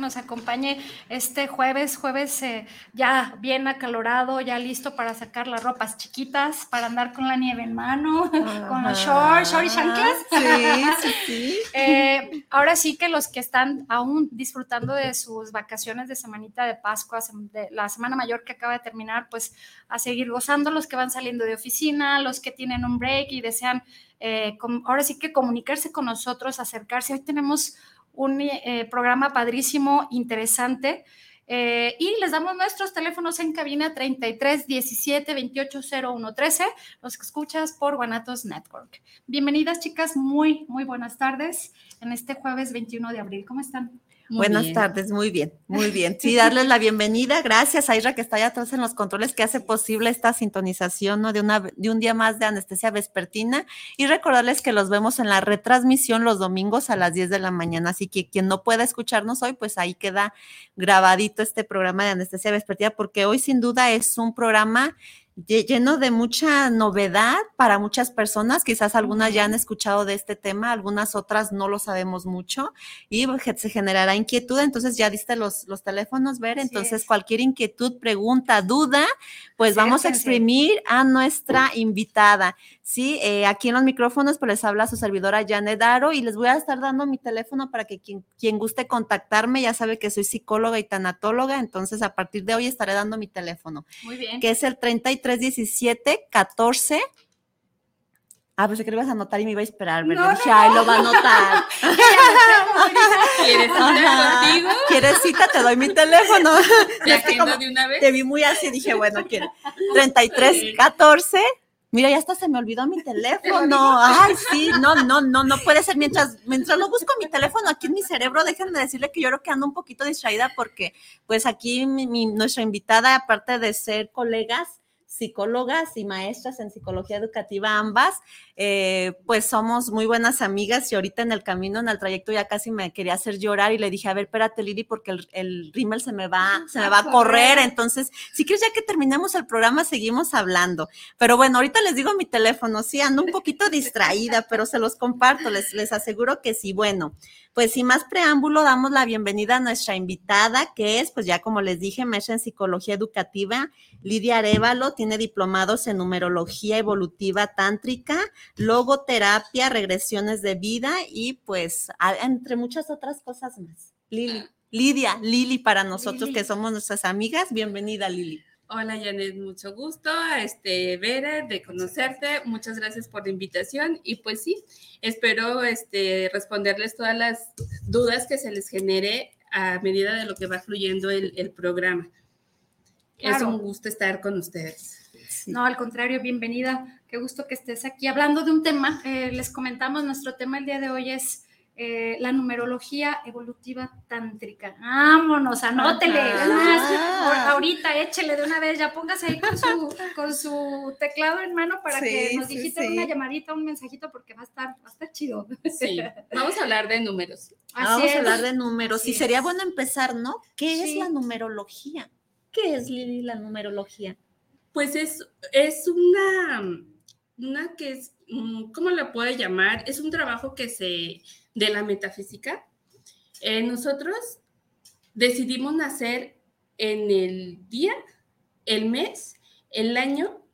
nos acompañe este jueves, jueves eh, ya bien acalorado, ya listo para sacar las ropas chiquitas, para andar con la nieve en mano, con los shorts, shorts y chanclas. Sí, sí, eh, ahora sí que los que están aún disfrutando de sus vacaciones de semanita de Pascua, de la semana mayor que acaba de terminar, pues a seguir gozando los que van saliendo de oficina, los que tienen un break y desean eh, ahora sí que comunicarse con nosotros, acercarse. Hoy tenemos un eh, programa padrísimo, interesante. Eh, y les damos nuestros teléfonos en cabina 33 17 28 01 13, los escuchas por Guanatos Network. Bienvenidas, chicas, muy, muy buenas tardes en este jueves 21 de abril. ¿Cómo están? Buenas tardes, muy bien, muy bien. Sí, darles la bienvenida. Gracias a Ira que está allá atrás en los controles que hace posible esta sintonización ¿no? de, una, de un día más de anestesia vespertina y recordarles que los vemos en la retransmisión los domingos a las 10 de la mañana. Así que quien no pueda escucharnos hoy, pues ahí queda grabadito este programa de anestesia vespertina porque hoy sin duda es un programa lleno de mucha novedad para muchas personas. Quizás algunas ya han escuchado de este tema, algunas otras no lo sabemos mucho y se generará inquietud. Entonces ya diste los, los teléfonos, ver. Entonces cualquier inquietud, pregunta, duda, pues vamos a exprimir a nuestra invitada. Sí, eh, aquí en los micrófonos pues les habla su servidora Janet Daro y les voy a estar dando mi teléfono para que quien, quien guste contactarme, ya sabe que soy psicóloga y tanatóloga, entonces a partir de hoy estaré dando mi teléfono. Muy bien. Que es el 3317 14 Ah, pues que lo ibas a anotar y me iba a esperar, ¿verdad? No, lo va a anotar. ¿Quieres cita contigo? ¿Quieres cita? Te doy mi teléfono. ¿Te de una vez? Te vi muy así, dije, bueno, quiero. 33 14 Mira, ya hasta se me olvidó mi teléfono. Ay, sí, no, no, no, no puede ser. Mientras, mientras lo busco mi teléfono aquí en mi cerebro, déjenme decirle que yo creo que ando un poquito distraída porque, pues aquí mi, nuestra invitada, aparte de ser colegas, psicólogas y maestras en psicología educativa ambas, eh, pues somos muy buenas amigas y ahorita en el camino, en el trayecto ya casi me quería hacer llorar y le dije, a ver, espérate Lili, porque el, el rímel se me va, se me va a correr, entonces, si quieres ya que terminemos el programa, seguimos hablando. Pero bueno, ahorita les digo mi teléfono, sí, ando un poquito distraída, pero se los comparto, les, les aseguro que sí. Bueno, pues sin más preámbulo, damos la bienvenida a nuestra invitada, que es, pues ya como les dije, maestra en psicología educativa, Lidia Arevalo, tiene diplomados en numerología evolutiva tántrica, logoterapia, regresiones de vida y pues entre muchas otras cosas más. Lili, Lidia, Lili para nosotros que somos nuestras amigas, bienvenida Lili. Hola Janet, mucho gusto, este, ver, de conocerte, muchas gracias por la invitación y pues sí, espero este, responderles todas las dudas que se les genere a medida de lo que va fluyendo el, programa. Es un gusto estar con ustedes. No, al contrario, bienvenida, qué gusto que estés aquí hablando de un tema, eh, les comentamos, nuestro tema el día de hoy es eh, la numerología evolutiva tántrica. Vámonos, anótele. ahorita échele de una vez, ya póngase ahí con su, con su teclado en mano para que nos digite una llamadita, un mensajito, porque va a estar, va a estar chido. Sí, vamos a hablar de números. vamos a hablar de números. y sería bueno empezar, ¿no? ¿Qué es la numerología? ¿Qué es, Lili, la numerología? Pues es, es una, una que es, mm, ¿cómo la puedo llamar? Es un trabajo que se de la metafísica, eh, nosotros decidimos nacer en el día, el mes, el año,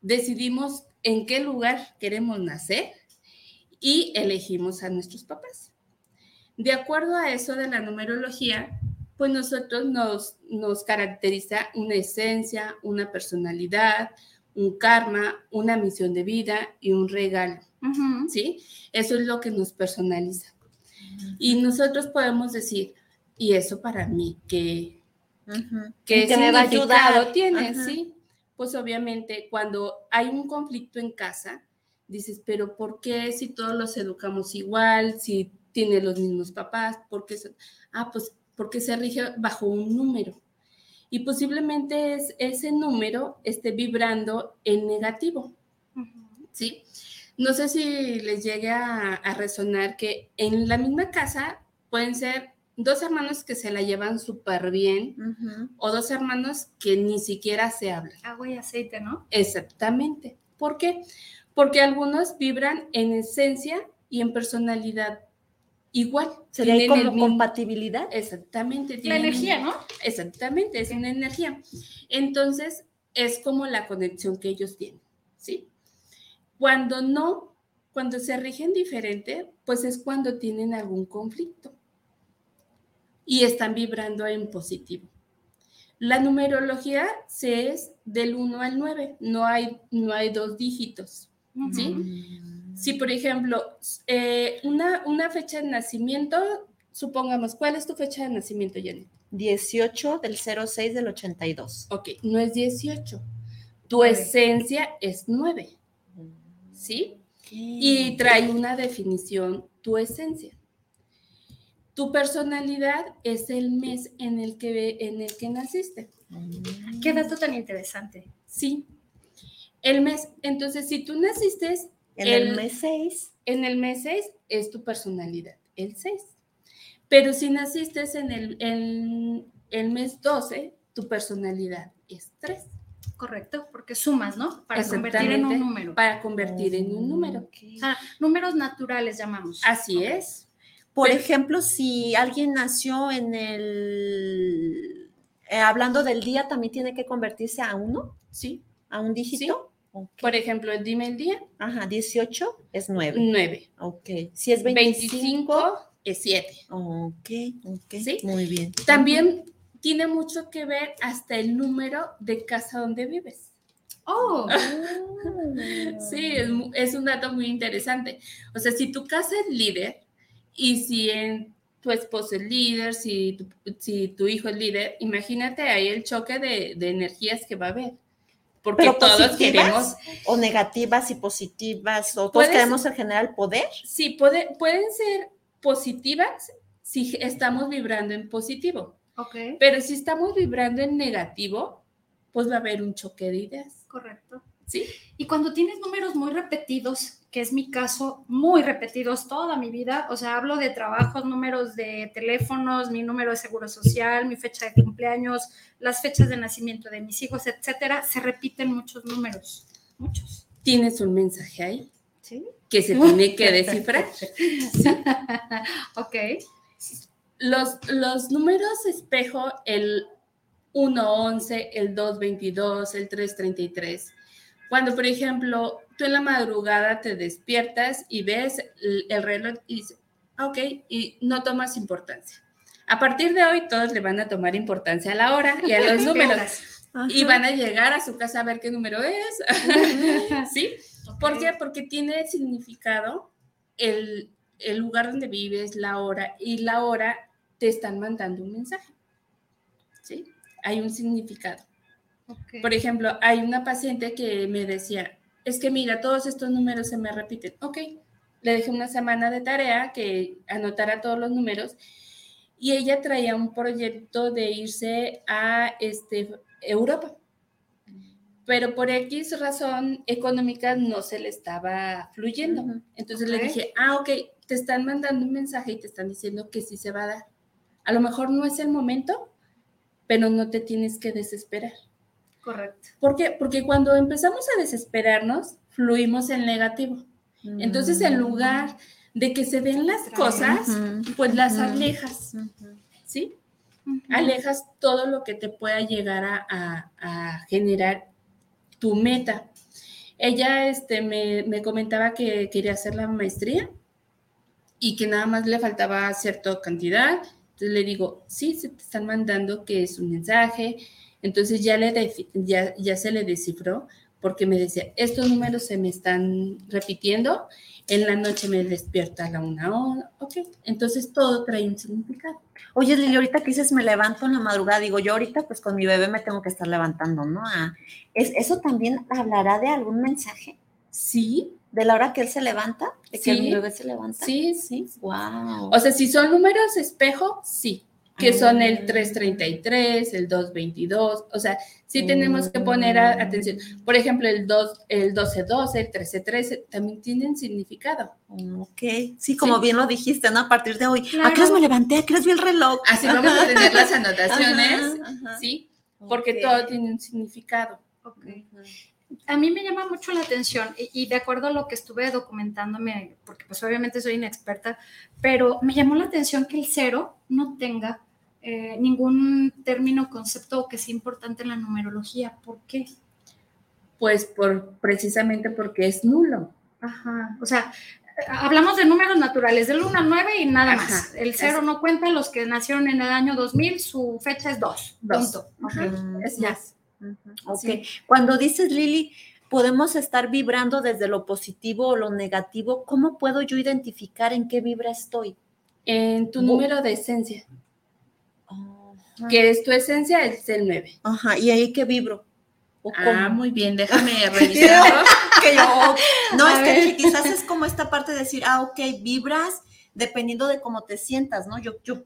decidimos en qué lugar queremos nacer y elegimos a nuestros papás. De acuerdo a eso de la numerología, pues nosotros nos, nos caracteriza una esencia, una personalidad, un karma, una misión de vida y un regalo. ¿Sí? Eso es lo que nos personaliza. Y nosotros podemos decir, ¿y eso para mí qué, ¿Qué que me va a ayudar. tiene? Sí, pues obviamente cuando hay un conflicto en casa, dices, pero ¿por qué si todos los educamos igual, si tiene los mismos papás? ¿Por qué? Ah, pues porque se rige bajo un número. Y posiblemente es, ese número esté vibrando en negativo. ¿Sí? No sé si les llegue a, resonar que en la misma casa pueden ser dos hermanos que se la llevan súper bien o dos hermanos que ni siquiera se hablan. Agua y aceite, ¿no? Exactamente. ¿Por qué? Porque algunos vibran en esencia y en personalidad igual. ¿Sería como compatibilidad? Exactamente. La energía, ¿no? Exactamente, es una energía. Entonces, es como la conexión que ellos tienen, ¿sí? Cuando no, cuando se rigen diferente, pues es cuando tienen algún conflicto y están vibrando en positivo. La numerología se es del 1 al 9, no hay, no hay dos dígitos, ¿sí? Si, por ejemplo, eh, una, una fecha de nacimiento, supongamos, ¿cuál es tu fecha de nacimiento, Janet? 18 del 06 del 82. Ok, no es 18. Tu esencia es 9. ¿Sí? Y trae una definición, tu esencia. Tu personalidad es el mes en el que, en el que naciste. Qué dato tan interesante. Sí. El mes, entonces, si tú naciste en el, mes 6, en el mes 6 es tu personalidad, el 6. Pero si naciste en el, en el mes 12, tu personalidad es 3. Correcto, porque sumas, ¿no? Para convertir en un número. Para convertir en un número. números naturales llamamos. Así es. Por ejemplo, si alguien nació en el, eh, hablando del día, también tiene que convertirse a uno. Sí. A un dígito. Por ejemplo, dime el día. Ajá, 18 es 9. 9. Ok. Si es 25, es 7. Ok, ok. ¿Sí? Muy bien. También tiene mucho que ver hasta el número de casa donde vives. Oh, sí, es, un dato muy interesante. O sea, si tu casa es líder y si en, tu esposo es líder, si tu, si tu hijo es líder, imagínate ahí el choque de, energías que va a haber. Porque todos queremos. O negativas y positivas, o todos queremos el general poder. Sí, puede, pueden ser positivas si estamos vibrando en positivo. Pero si estamos vibrando en negativo, pues va a haber un choque de ideas. Correcto. ¿Sí? Y cuando tienes números muy repetidos, que es mi caso, muy repetidos toda mi vida, o sea, hablo de trabajos, números de teléfonos, mi número de seguro social, mi fecha de cumpleaños, las fechas de nacimiento de mis hijos, etcétera, se repiten muchos números, muchos. ¿Tienes un mensaje ahí? Sí. Que se tiene que descifrar. ¿Sí? ok los, números espejo, el 111, el 222, el 333. Cuando, por ejemplo, tú en la madrugada te despiertas y ves el, reloj y dices, ah, ok, y no tomas importancia. A partir de hoy todos le van a tomar importancia a la hora y a los números. Y van a llegar a su casa a ver qué número es. ¿Sí? ¿Por qué? Porque tiene significado el, el lugar donde vives, la hora, y la hora te están mandando un mensaje. ¿Sí? Hay un significado. Por ejemplo, hay una paciente que me decía, es que mira, todos estos números se me repiten. Ok, le dejé una semana de tarea que anotara todos los números y ella traía un proyecto de irse a este, Europa. Pero por X razón económica no se le estaba fluyendo. Entonces le dije, ah, ok, te están mandando un mensaje y te están diciendo que sí se va a dar. A lo mejor no es el momento, pero no te tienes que desesperar. Correcto. ¿Por qué? Porque cuando empezamos a desesperarnos, fluimos en negativo. Entonces, en lugar de que se den las cosas, pues las alejas, ¿sí? Alejas todo lo que te pueda llegar a, generar tu meta. Ella este, me, me, comentaba que quería hacer la maestría y que nada más le faltaba cierta cantidad entonces le digo, sí, se te están mandando que es un mensaje. Entonces ya, le ya, ya se le descifró porque me decía, estos números se me están repitiendo, en la noche me despierta a la una hora, ok, entonces todo trae un significado. Oye, Lili, ahorita que dices me levanto en la madrugada, digo, yo ahorita pues con mi bebé me tengo que estar levantando, ¿no? Ah, ¿es, ¿Eso también hablará de algún mensaje? Sí. ¿De la hora que él se levanta? ¿De que mi bebé se levanta? Sí, sí. Wow. O sea, si son números espejo, sí que son el 333, el 222, o sea, sí tenemos que poner atención. Por ejemplo, el, 2, el 1212, el 1313 también tienen significado. Ok, sí, como bien lo dijiste, ¿no? A partir de hoy, ¿a qué me levanté? ¿A qué vi el reloj? Así vamos a tener las anotaciones, ¿sí? Porque todo tiene un significado. Okay a mí me llama mucho la atención y, de acuerdo a lo que estuve documentándome, porque pues obviamente soy inexperta, pero me llamó la atención que el cero no tenga eh, ningún término, concepto que sea importante en la numerología. ¿Por qué? Pues por, precisamente porque es nulo. Ajá, o sea, hablamos de números naturales, del 1 al 9 y nada más. El cero no cuenta, los que nacieron en el año 2000, su fecha es 2. Punto. Es más. Ok. Cuando dices, Lili, podemos estar vibrando desde lo positivo o lo negativo, ¿cómo puedo yo identificar en qué vibra estoy? En tu número de esencia. Que es tu esencia, es el 9. Ajá, ¿y ahí qué vibro? Ah, muy bien, déjame revisar. no, es que quizás es como esta parte de decir, ah, ok, vibras dependiendo de cómo te sientas, ¿no? Yo, yo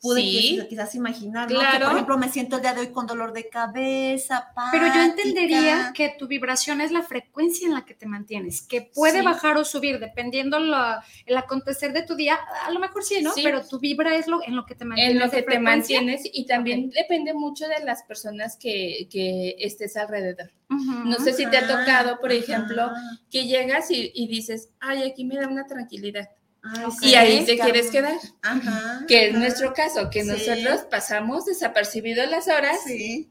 pude quizás, imaginar, ¿no? Que, por ejemplo, me siento el día de hoy con dolor de cabeza, Pero yo entendería que tu vibración es la frecuencia en la que te mantienes, que puede bajar o subir dependiendo la, el acontecer de tu día, a lo mejor sí, ¿no? Pero tu vibra es lo en lo que te mantienes. En lo que te mantienes y también depende mucho de las personas que, que estés alrededor. No sé si te ha tocado, por ejemplo, que llegas y, y dices, ay, aquí me da una tranquilidad y ahí te quieres quedar. que es nuestro caso, que nosotros pasamos desapercibidos las horas y,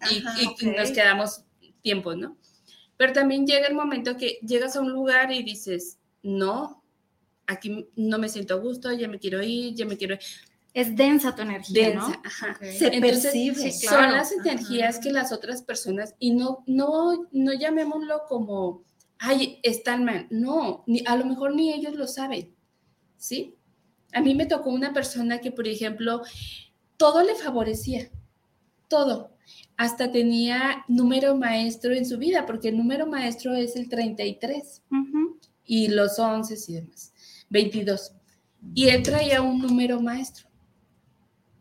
nos quedamos tiempo, ¿no? Pero también llega el momento que llegas a un lugar y dices, no, aquí no me siento a gusto, ya me quiero ir, ya me quiero ir. Es densa tu energía, ¿no? Se percibe. Son las energías que las otras personas, y no, no, no llamémoslo como, ay, están mal. No, ni, a lo mejor ni ellos lo saben. ¿Sí? A mí me tocó una persona que, por ejemplo, todo le favorecía, todo. Hasta tenía número maestro en su vida, porque el número maestro es el 33 y los 11 y demás, 22. Y él traía un número maestro.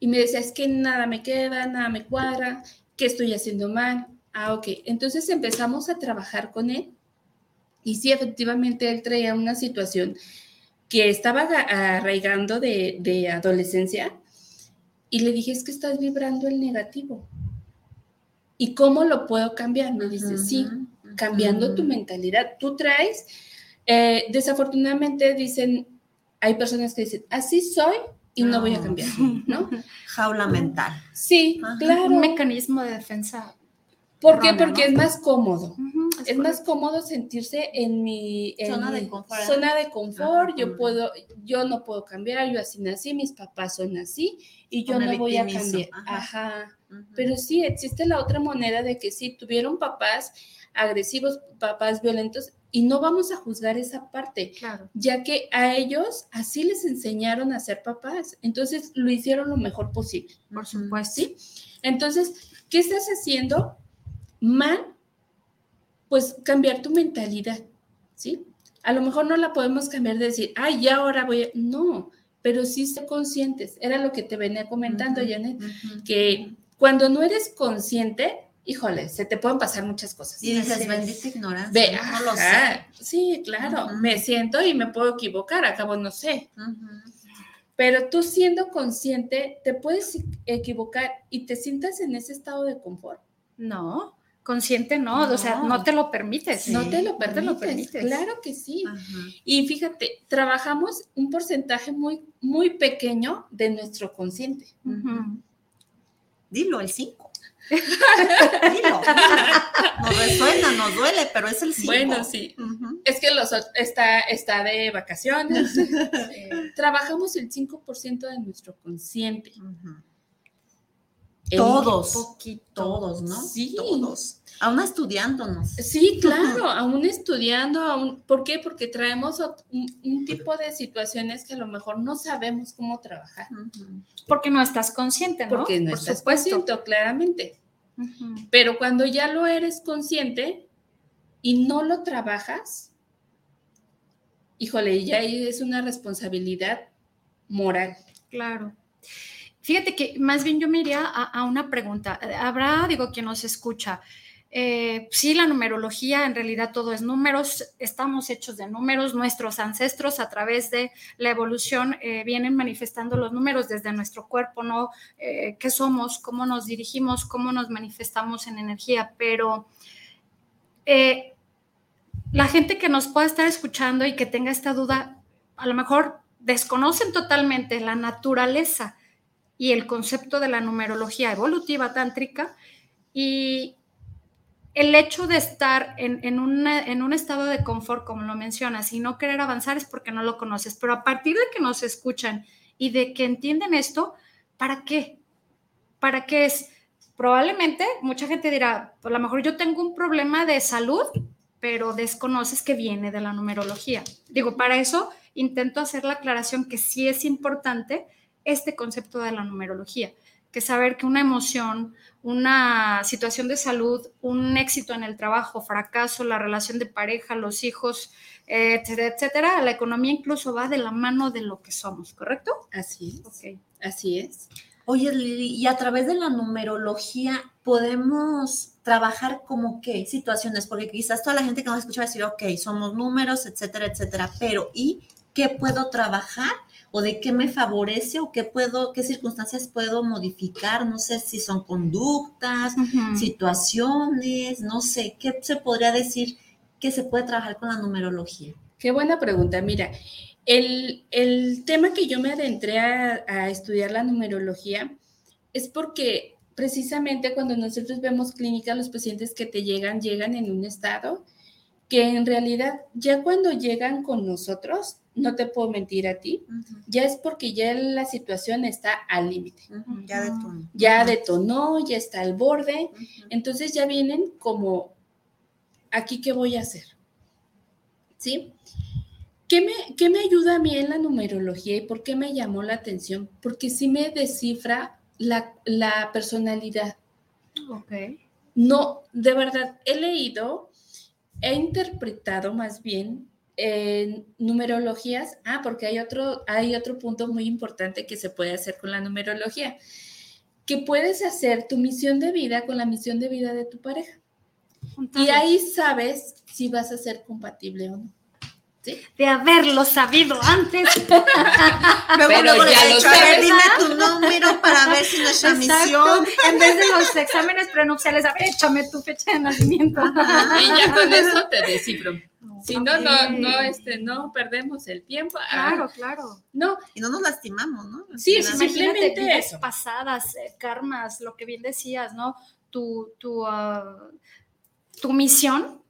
Y me decía, es que nada me queda, nada me cuadra, ¿qué estoy haciendo mal? Ah, ok. Entonces empezamos a trabajar con él. Y sí, efectivamente, él traía una situación que estaba arraigando de, adolescencia y le dije, es que estás vibrando el negativo. ¿Y cómo lo puedo cambiar? Me dice, sí, cambiando tu mentalidad. Tú traes, eh, desafortunadamente dicen, hay personas que dicen, así soy y no voy a cambiar, ¿no? Jaula mental. Sí, claro. Un mecanismo de defensa. ¿Por qué? Porque es más cómodo es, más cómodo sentirse en mi, zona, de confort. zona de confort. yo puedo, yo no puedo cambiar, yo así nací, mis papás son así y yo no voy a cambiar. Ajá. Pero sí existe la otra moneda de que sí tuvieron papás agresivos, papás violentos y no vamos a juzgar esa parte, claro. ya que a ellos así les enseñaron a ser papás, entonces lo hicieron lo mejor posible. Por supuesto. ¿Sí? Entonces, ¿qué estás haciendo mal pues cambiar tu mentalidad, ¿sí? A lo mejor no la podemos cambiar de decir, ay, ya ahora voy a... No, pero sí ser conscientes. Era lo que te venía comentando, Janet, que cuando no eres consciente, híjole, se te pueden pasar muchas cosas. Y dices, bendita ignorancia, no lo sé. Sí, claro, me siento y me puedo equivocar, acabo no sé. Pero tú siendo consciente, te puedes equivocar y te sientas en ese estado de confort. No, consciente no, o sea, no te lo permites. no te lo, permites, claro que sí. Y fíjate, trabajamos un porcentaje muy, muy pequeño de nuestro consciente. Dilo, el 5. Dilo. Nos resuena, nos duele, pero es el 5. Bueno, sí. Es que los, está, está de vacaciones. trabajamos el 5% de nuestro consciente. Todos. Todos, ¿no? Sí. Todos. Aún estudiándonos. Sí, claro, aún estudiando, aún, ¿por qué? Porque traemos un, tipo de situaciones que a lo mejor no sabemos cómo trabajar. Porque no estás consciente, ¿no? Porque no estás consciente, claramente. Pero cuando ya lo eres consciente y no lo trabajas, híjole, ya es una responsabilidad moral. Claro. Fíjate que más bien yo me iría a, una pregunta. Habrá, digo, quien nos escucha. Eh, sí, la numerología, en realidad todo es números, estamos hechos de números, nuestros ancestros a través de la evolución eh, vienen manifestando los números desde nuestro cuerpo, ¿no? Eh, ¿Qué somos? ¿Cómo nos dirigimos? ¿Cómo nos manifestamos en energía? Pero la gente que nos pueda estar escuchando y que tenga esta duda, a lo mejor desconocen totalmente la naturaleza y el concepto de la numerología evolutiva tántrica y el hecho de estar en, en, un estado de confort, como lo mencionas, y no querer avanzar es porque no lo conoces, pero a partir de que nos escuchan y de que entienden esto, ¿para qué? ¿Para qué es? Probablemente mucha gente dirá, pues a lo mejor yo tengo un problema de salud, pero desconoces que viene de la numerología. Digo, para eso intento hacer la aclaración que sí es importante este concepto de la numerología, que saber que una emoción, una situación de salud, un éxito en el trabajo, fracaso, la relación de pareja, los hijos, etcétera, etcétera, la economía incluso va de la mano de lo que somos, ¿correcto? Así es. Así es. Oye, Lili, y a través de la numerología podemos trabajar como qué situaciones, porque quizás toda la gente que nos escucha va a decir, ok, somos números, etcétera, etcétera, pero ¿y qué puedo trabajar o de qué me favorece o qué puedo, qué circunstancias puedo modificar, no sé si son conductas, situaciones, no sé, ¿qué se podría decir que se puede trabajar con la numerología? Qué buena pregunta, mira. El, tema que yo me adentré a, a estudiar la numerología es porque precisamente cuando nosotros vemos clínica, los pacientes que te llegan, llegan en un estado que en realidad ya cuando llegan con nosotros, no te puedo mentir a ti, ya es porque ya la situación está al límite. Ya detonó. Ya detonó, ya está al borde. Entonces ya vienen como, ¿aquí qué voy a hacer? ¿Sí? ¿Qué me, ¿Qué me ayuda a mí en la numerología y por qué me llamó la atención? Porque sí me descifra la, la personalidad. Ok. No, de verdad, he leído, he interpretado más bien en numerologías, ah, porque hay otro, hay otro punto muy importante que se puede hacer con la numerología, que puedes hacer tu misión de vida con la misión de vida de tu pareja. Y ahí sabes si vas a ser compatible o no de haberlo sabido antes. Pero luego ya a ver, dime tu número para ver si nuestra misión. En vez de los exámenes prenupciales, a ver, échame tu fecha de nacimiento. y ya con eso te descifro. Si no, no, no, este, no perdemos el tiempo. Ah, claro, claro. No. Y no nos lastimamos, ¿no? Sí, simplemente eso. pasadas, eh, karmas, lo que bien decías, ¿no? Tu, tu, uh, tu misión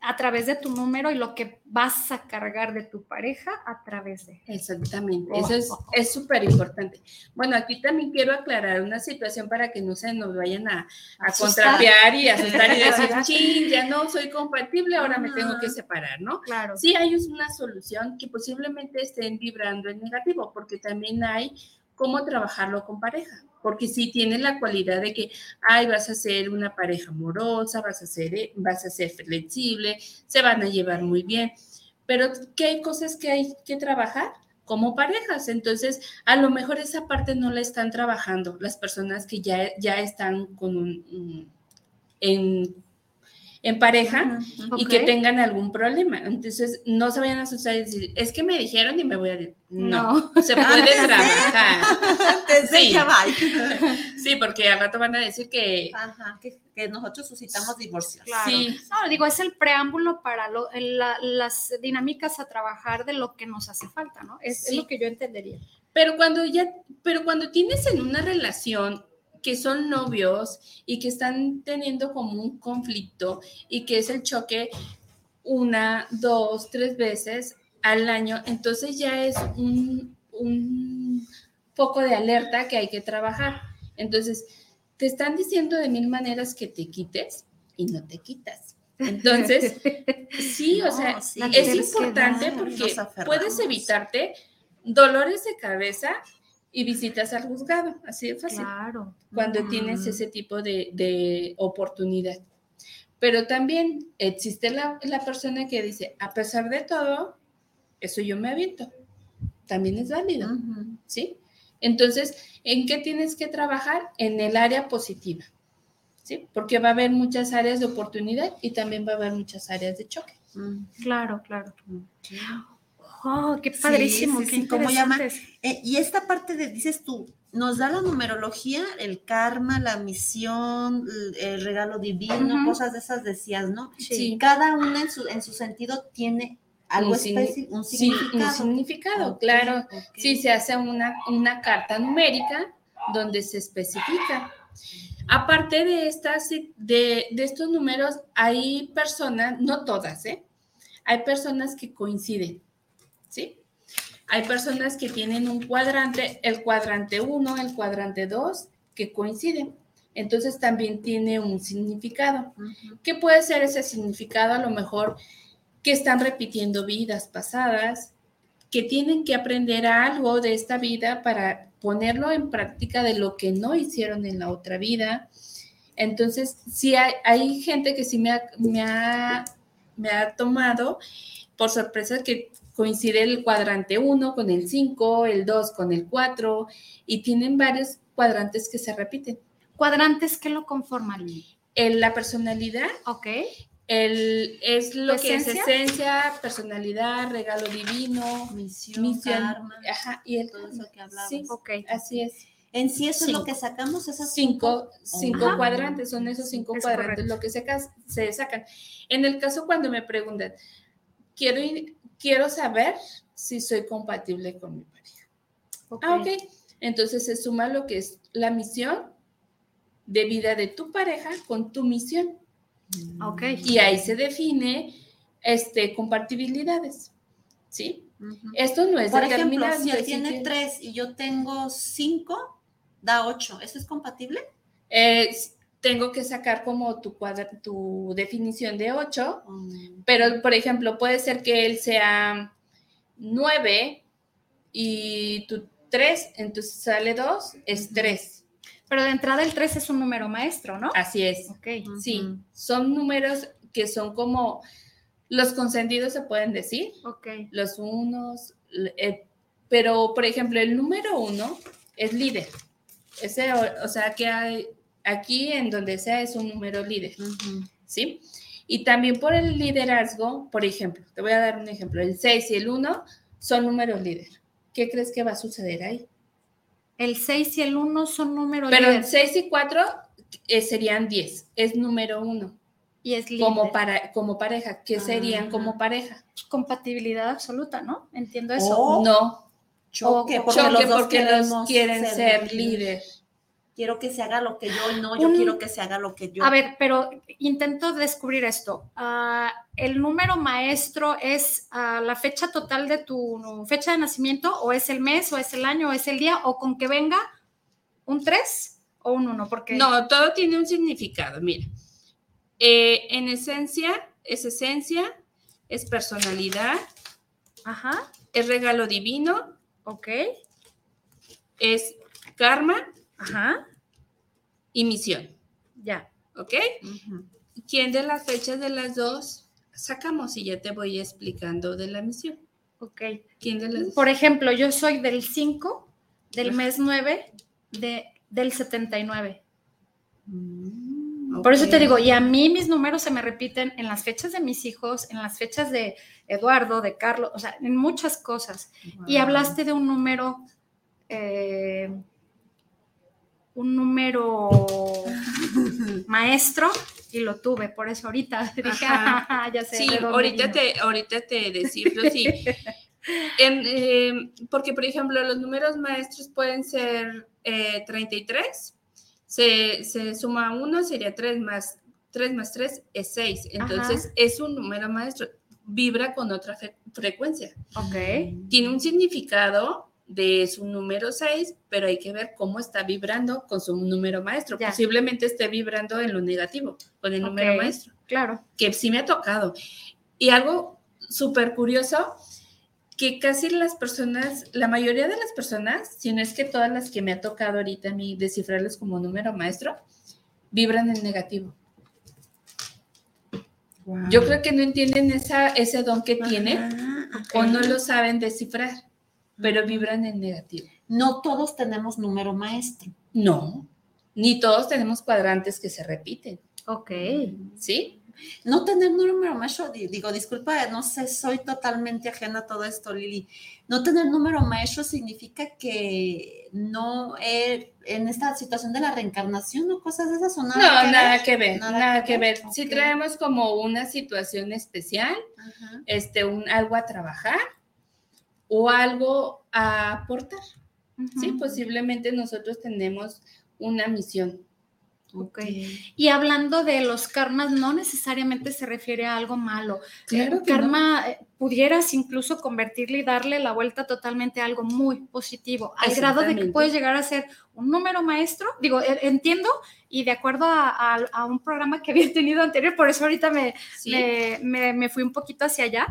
a través de tu número y lo que vas a cargar de tu pareja a través de. Exactamente, eso es súper importante. Bueno, aquí también quiero aclarar una situación para que no se nos vayan a, a contrapear y asustar y decir, ching, ya no soy compatible, ahora me tengo que separar, ¿no? Claro. Sí, hay una solución que posiblemente estén vibrando en negativo, porque también hay cómo trabajarlo con pareja porque si tienes la cualidad de que, ay, vas a ser una pareja amorosa, vas a ser, eh, vas a ser flexible, se van a llevar muy bien, pero ¿qué hay cosas que hay que trabajar? como parejas. Entonces, a lo mejor esa parte no la están trabajando las personas que ya, ya están con un, en en pareja y que tengan algún problema. Entonces, no se vayan a asustar y decir, es que me dijeron y me voy a decir, no, se puede trabajar. sí. sí, porque al rato van a decir que, que, nosotros suscitamos divorcios. Sí. No, digo, es el preámbulo para las dinámicas a trabajar de lo que nos hace falta, ¿no? Es, es lo que yo entendería. Pero cuando ya, pero cuando tienes en una relación que son novios y que están teniendo como un conflicto y que es el choque una, dos, tres veces al año, entonces ya es un, un poco de alerta que hay que trabajar. Entonces, te están diciendo de mil maneras que te quites y no te quitas. Entonces, sí, o sea, es importante porque puedes evitarte dolores de cabeza y visitas al juzgado, así de fácil. Claro. Cuando tienes ese tipo de, oportunidad. Pero también existe la, persona que dice, a pesar de todo, eso yo me aviento. También es válido, ¿sí? Entonces, ¿en qué tienes que trabajar? En el área positiva, ¿sí? Porque va a haber muchas áreas de oportunidad y también va a haber muchas áreas de choque. Claro, claro. Oh, qué padrísimo, qué ¿cómo llama? Eh, y esta parte de, dices tú, nos da la numerología, el karma, la misión, el, regalo divino, cosas de esas decías, ¿no? Sí. Cada una en su, en su sentido tiene algo específico, un significado. un significado, claro. Sí, se hace una, una carta numérica donde se especifica. Aparte de, estas, de, de estos números, hay personas, no todas, ¿eh? Hay personas que coinciden. ¿Sí? Hay personas que tienen un cuadrante, el cuadrante 1, el cuadrante 2, que coinciden. Entonces también tiene un significado. ¿Qué puede ser ese significado? A lo mejor que están repitiendo vidas pasadas, que tienen que aprender algo de esta vida para ponerlo en práctica de lo que no hicieron en la otra vida. Entonces, sí hay, gente que sí me ha, me ha, me ha tomado por sorpresa que coincide el cuadrante 1 con el 5, el 2 con el 4 y tienen varios cuadrantes que se repiten. ¿Cuadrantes que lo conforman? El, la personalidad. Ok. El, es lo que es esencia, personalidad, regalo divino, misión, karma, ajá, y el todo eso que hablamos. Sí, okay. así es. En sí eso es lo que sacamos, esas cinco, cinco, cuadrantes, son esos cinco cuadrantes lo que se, se sacan. En el caso cuando me preguntan, quiero ir, quiero saber si soy compatible con mi pareja. Ah, ok. Entonces se suma lo que es la misión de vida de tu pareja con tu misión. Ok. Y ahí se define este, compatibilidades. ¿Sí? Esto no es Por ejemplo, si él tiene tres y yo tengo cinco, da ocho. ¿Eso es compatible? Eh, tengo que sacar como tu, tu definición de 8, mm. pero por ejemplo, puede ser que él sea 9 y tu 3, entonces sale 2, es 3. Pero de entrada el 3 es un número maestro, ¿no? Así es. Okay. Sí, son números que son como los consentidos se pueden decir. Ok. Los unos, eh, pero por ejemplo, el número 1 es líder. Ese, o sea, que hay, aquí en donde sea es un número líder, ¿sí? Y también por el liderazgo, por ejemplo, te voy a dar un ejemplo, el 6 y el 1 son números líder. ¿Qué crees que va a suceder ahí? El 6 y el 1 son números Pero el 6 y 4 eh, serían 10, es número 1. Y es líder. Como, para, como pareja, ¿qué serían como pareja? Compatibilidad absoluta, ¿no? Entiendo eso. no. Choque, porque, los, porque los quieren ser, líder quiero que se haga lo que yo y no, yo quiero que se haga lo que yo. A ver, pero intento descubrir esto. Ah, ¿El número maestro es ah, la fecha total de tu fecha de nacimiento o es el mes o es el año o es el día o con que venga un 3 o un 1? Porque... No, todo tiene un significado. Mira, eh, en esencia es esencia, es personalidad. Ajá. Es regalo divino. Ok. Es karma. Ajá. Y misión. Ya. ¿Ok? ¿Quién de las fechas de las dos sacamos? Y ya te voy explicando de la misión. Ok. ¿Quién de las Por ejemplo, yo soy del 5, del mes 9, de, del 79. Mm, Por eso te digo, y a mí mis números se me repiten en las fechas de mis hijos, en las fechas de Eduardo, de Carlos, o sea, en muchas cosas. Y hablaste de un número eh, un número maestro y lo tuve, por eso ahorita dije, ya sé. Sí, ahorita te, ahorita te decirlo, sí. Em, porque, por ejemplo, los números maestros pueden ser 33, eh, se, suma uno, sería 3 más 3 más 3 es 6. Entonces, es un número maestro, vibra con otra frecuencia. Ok. Tiene un significado de su número 6, pero hay que ver cómo está vibrando con su número maestro. Posiblemente esté vibrando en lo negativo con el número maestro. Claro. Que sí me ha tocado. Y algo súper curioso, que casi las personas, la mayoría de las personas, si no es que todas las que me ha tocado ahorita a mí descifrarles como número maestro, vibran en negativo. Yo creo que no entienden esa, ese don que tienen o no lo saben descifrar pero vibran en negativo. No todos tenemos número maestro. No, ni todos tenemos cuadrantes que se repiten. Ok. ¿Sí? No tener número maestro, digo, disculpa, no sé, soy totalmente ajena a todo esto, Lili. No tener número maestro significa que no en esta situación de la reencarnación o cosas de esas o nada. No, nada que ver, nada, que, ver. Si traemos como una situación especial, este, un, algo a trabajar, o algo a aportar. Sí, posiblemente nosotros tenemos una misión. Ok. Y hablando de los karmas, no necesariamente se refiere a algo malo. Claro karma eh, pudieras incluso convertirle y darle la vuelta totalmente a algo muy positivo, al grado de que puedes llegar a ser un número maestro. Digo, e, entiendo y de acuerdo a, un programa que había tenido anterior, por eso ahorita me, me, fui un poquito hacia allá,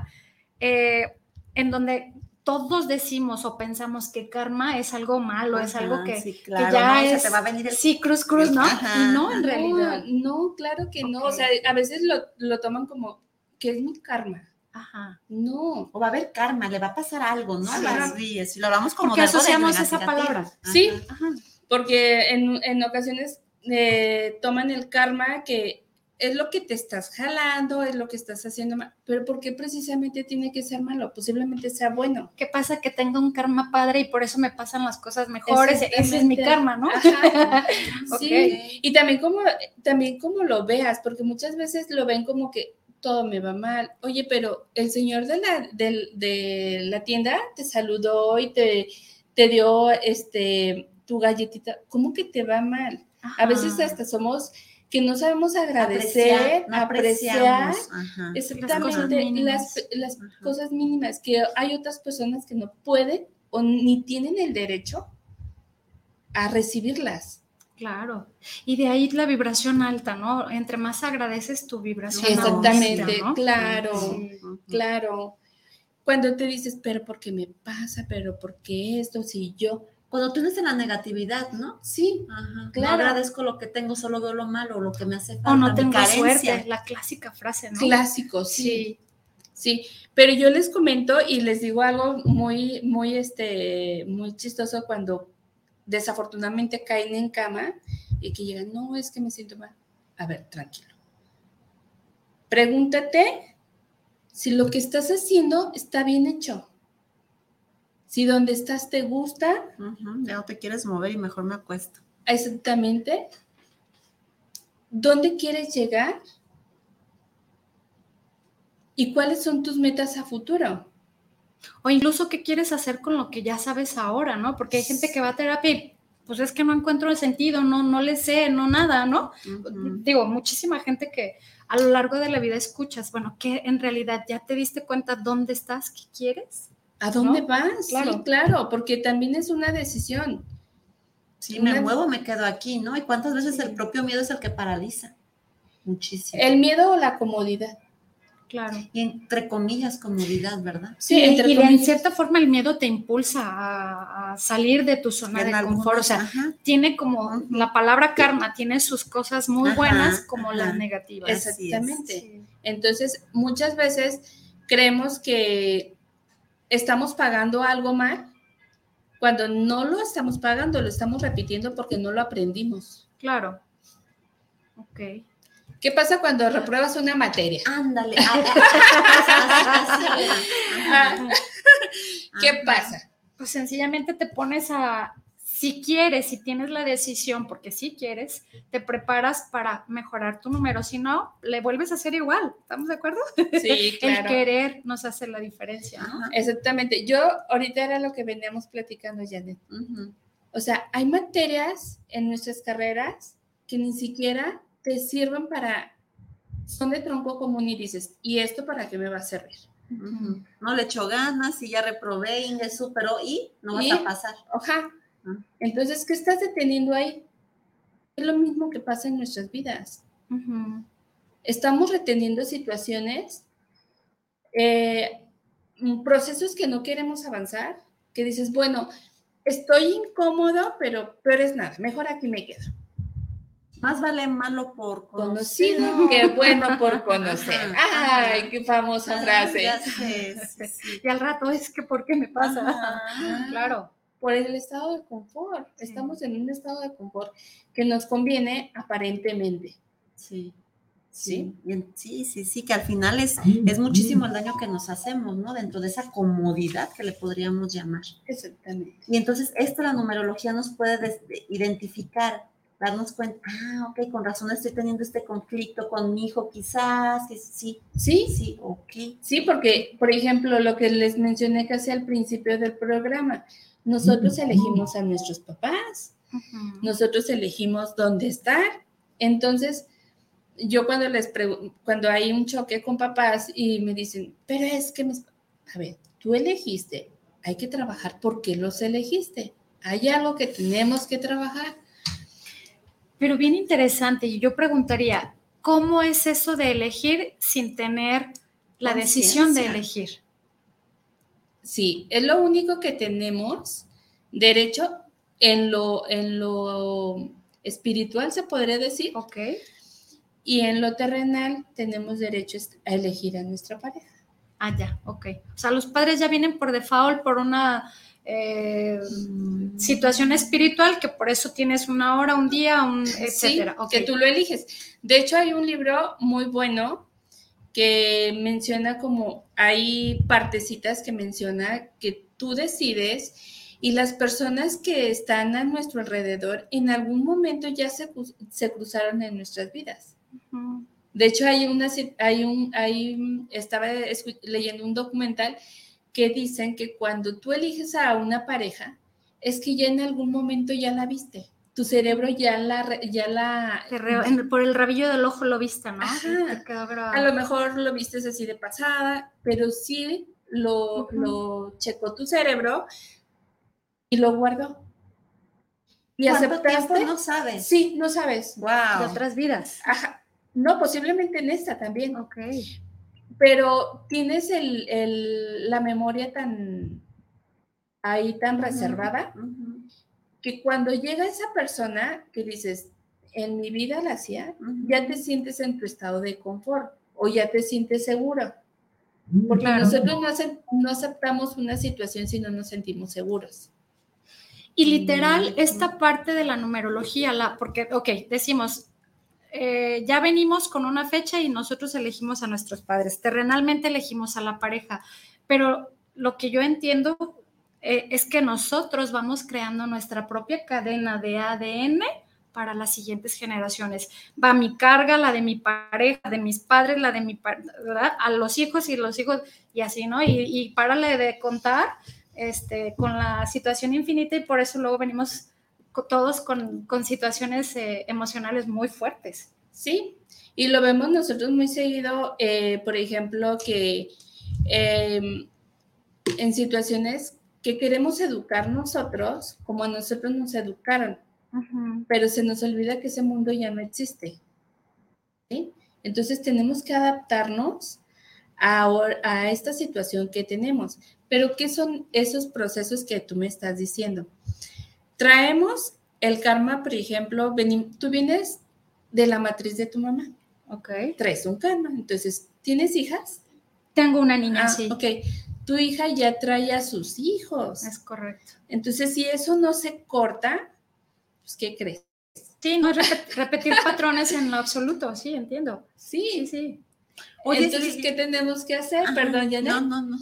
eh, en donde todos decimos o pensamos que karma es algo malo, es algo que, ya es... te va a venir el... Sí, cruz, cruz, ¿no? Y no, en realidad. No, claro que no. O sea, a veces lo, toman como, ¿qué es mi karma? Ajá. No. O va a haber karma, le va a pasar algo, ¿no? Las días. Y lo hablamos como Porque asociamos esa palabra. Sí, porque en, en ocasiones eh, toman el karma que es lo que te estás jalando, es lo que estás haciendo mal, pero ¿por qué precisamente tiene que ser malo? Posiblemente sea bueno. ¿Qué pasa? Que tengo un karma padre y por eso me pasan las cosas mejores. Ese es mi karma, ¿no? sí, y también como, también como lo veas, porque muchas veces lo ven como que todo me va mal. Oye, pero el señor de la, de, la tienda te saludó y te, te dio este, tu galletita. ¿Cómo que te va mal? A veces hasta somos que no sabemos agradecer, apreciar, exactamente las, cosas, mínimas, que hay otras personas que no pueden o ni tienen el derecho a recibirlas. Claro. Y de ahí la vibración alta, ¿no? Entre más agradeces tu vibración. exactamente, claro, claro. Cuando te dices, pero ¿por qué me pasa? ¿Pero por qué esto? Si yo, cuando tú en la negatividad, ¿no? Sí, claro. No agradezco lo que tengo, solo veo lo malo, lo que me hace falta. O no tengo suerte, la clásica frase, ¿no? Clásico, sí. sí. pero yo les comento y les digo algo muy, muy, este, muy chistoso cuando desafortunadamente caen en cama y que llegan, no, es que me siento mal. A ver, tranquilo. Pregúntate si lo que estás haciendo está bien hecho. Si donde estás te gusta. ya no te quieres mover y mejor me acuesto. Exactamente. ¿Dónde quieres llegar? ¿Y cuáles son tus metas a futuro? O incluso qué quieres hacer con lo que ya sabes ahora, ¿no? Porque hay gente que va a terapia y pues es que no encuentro el sentido, no, no le sé, no nada, ¿no? Digo, muchísima gente que a lo largo de la vida escuchas, bueno, que en realidad ya te diste cuenta dónde estás, qué quieres. ¿A dónde vas? Claro. Sí, claro, porque también es una decisión. Si me muevo, me quedo aquí, ¿no? ¿Y cuántas veces el propio miedo es el que paraliza? Muchísimo. El miedo o la comodidad. Claro. Y entre comillas, comodidad, ¿verdad? Sí, y, en cierta forma el miedo te impulsa a, salir de tu zona de confort. O sea, tiene como la palabra karma, tiene sus cosas muy buenas como las negativas. Exactamente. Entonces, muchas veces creemos que estamos pagando algo mal cuando no lo estamos pagando, lo estamos repitiendo porque no lo aprendimos. Claro. Ok. ¿Qué pasa cuando repruebas una materia? Ándale. ¿Qué pasa? Pues sencillamente te pones a si quieres, si tienes la decisión, porque si quieres, te preparas para mejorar tu número. Si no, le vuelves a hacer igual. ¿Estamos de acuerdo? Sí, claro. El querer nos hace la diferencia. Exactamente. Yo ahorita era lo que veníamos platicando, Janet. O sea, hay materias en nuestras carreras que ni siquiera te sirven para, son de tronco común y dices, ¿y esto para qué me va a servir? No le echó ganas y ya reprobé y me superó y no vas a pasar. Entonces, ¿qué estás deteniendo ahí? Es lo mismo que pasa en nuestras vidas. Estamos reteniendo situaciones, eh, procesos que no queremos avanzar, que dices, bueno, estoy incómodo, pero peor es nada, mejor aquí me quedo. Más vale malo por conocido, que bueno por conocer. Ay, qué famosa frase. Y al rato es que, ¿por qué me pasa? Claro, por el estado de confort. Estamos en un estado de confort que nos conviene aparentemente. Sí. Sí, sí, sí, sí, que al final es, es muchísimo el daño que nos hacemos, ¿no? Dentro de esa comodidad que le podríamos llamar. Exactamente. Y entonces, esto la numerología nos puede identificar, darnos cuenta, ah, ok, con razón estoy teniendo este conflicto con mi hijo, quizás, sí. Sí, sí, ok. Sí, porque, por ejemplo, lo que les mencioné casi al principio del programa, nosotros elegimos a nuestros papás, nosotros elegimos dónde estar, entonces yo cuando les pregunto, cuando hay un choque con papás y me dicen, pero es que, a ver, tú elegiste, hay que trabajar porque los elegiste. Hay algo que tenemos que trabajar. Pero bien interesante, y yo preguntaría, ¿cómo es eso de elegir sin tener la decisión de elegir? Sí, es lo único que tenemos derecho en lo, en lo espiritual, se podría decir. Ok y en lo terrenal tenemos derecho a elegir a nuestra pareja. Ah, ya, ok. O sea, los padres ya vienen por default por una eh, situación espiritual que por eso tienes una hora, un día, un etcétera. que tú lo eliges. De hecho, hay un libro muy bueno que menciona como hay partecitas que menciona que tú decides y las personas que están a nuestro alrededor en algún momento ya se, se cruzaron en nuestras vidas. De hecho, hay una, hay un, hay, estaba leyendo un documental que dicen que cuando tú eliges a una pareja, es que ya en algún momento ya la viste. Tu cerebro ya la, ya la. por el rabillo del ojo lo viste, ¿no? A lo mejor lo viste así de pasada, pero sí lo, lo checó tu cerebro y lo guardó. ¿Y aceptaste? no sabes. Sí, no sabes. Wow. De otras vidas. Ajá. No, posiblemente en esta también. Ok. Pero tienes la memoria tan ahí tan reservada que cuando llega esa persona que dices, en mi vida la hacía, ya te sientes en tu estado de confort o ya te sientes seguro. Porque nosotros no, aceptamos una situación si no nos sentimos seguros. Y literal, esta parte de la numerología, la, porque, ok, decimos, eh, ya venimos con una fecha y nosotros elegimos a nuestros padres, terrenalmente elegimos a la pareja, pero lo que yo entiendo eh, es que nosotros vamos creando nuestra propia cadena de ADN para las siguientes generaciones. Va mi carga, la de mi pareja, de mis padres, la de mi, ¿verdad? A los hijos y los hijos y así, ¿no? Y, y párale de contar este, con la situación infinita y por eso luego venimos todos con, situaciones eh, emocionales muy fuertes. Sí, y lo vemos nosotros muy seguido, eh, por ejemplo, que em, en situaciones que queremos educar nosotros, como a nosotros nos educaron, pero se nos olvida que ese mundo ya no existe. Entonces tenemos que adaptarnos a, a esta situación que tenemos. Pero, ¿qué son esos procesos que tú me estás diciendo? Traemos el karma, por ejemplo, tú vienes de la matriz de tu mamá. Ok. Traes un karma. Entonces, ¿tienes hijas? Tengo una niña, ah, sí. Ok. Tu hija ya trae a sus hijos. Es correcto. Entonces, si eso no se corta, pues, ¿qué crees? Sí, no es repetir patrones en lo absoluto, sí, entiendo. Sí, sí. Oye, Entonces, ¿qué tenemos que hacer? Perdón, ya no. No, no,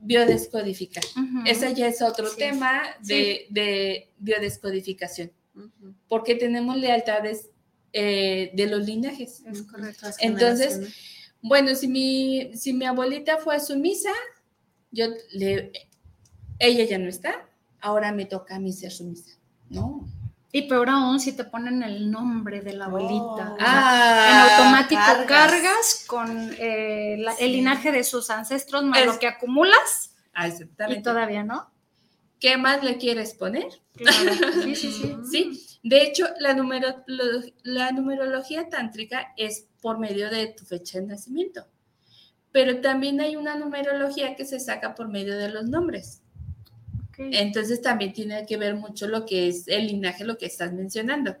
biodescodificar. Ese ya es otro tema de, biodescodificación, porque tenemos lealtades eh, de los linajes. Es correcto. Entonces, bueno, si mi, si mi abuelita fue sumisa, yo le, ella ya no está, ahora me toca a mí ser sumisa. No. Y peor aún si te ponen el nombre de la abuelita. Oh. ah, en automático cargas, con eh, el linaje de sus ancestros más lo que acumulas. Ah, y todavía no. ¿Qué más le quieres poner? Sí, sí, sí. sí. De hecho, la, la numerología tántrica es por medio de tu fecha de nacimiento. Pero también hay una numerología que se saca por medio de los nombres. Entonces también tiene que ver mucho lo que es el linaje, lo que estás mencionando.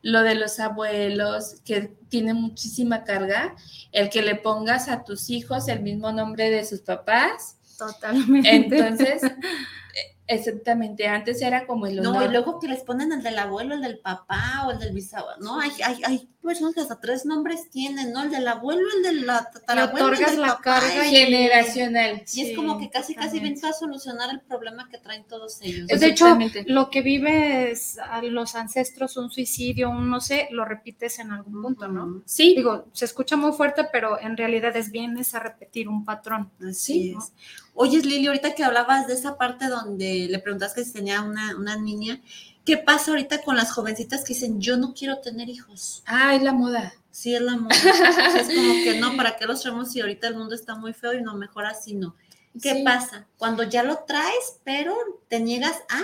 Lo de los abuelos, que tiene muchísima carga, el que le pongas a tus hijos el mismo nombre de sus papás. Totalmente. Entonces, Exactamente, antes era como el honor. No, y luego que les ponen el del abuelo, el del papá o el del bisabuelo, ¿no? Hay, hay, hay personas que hasta tres nombres tienen, ¿no? El del abuelo, el de la tatarabuela, el del la carga generacional. Y es como que casi, casi vienes a solucionar el problema que traen todos ellos. Pues de hecho, lo que vives a los ancestros, un suicidio, un no sé, lo repites en algún punto, ¿no? Sí. Digo, se escucha muy fuerte, pero en realidad es vienes a repetir un patrón. Así es. Oye, Lili, ahorita que hablabas de esa parte donde le preguntas que si tenía una, una niña, ¿qué pasa ahorita con las jovencitas que dicen, yo no quiero tener hijos? Ah, es la moda. Sí, es la moda. es como que no, ¿para qué los traemos si ahorita el mundo está muy feo y no, mejor así no? ¿Qué pasa? Cuando ya lo traes, pero te niegas a...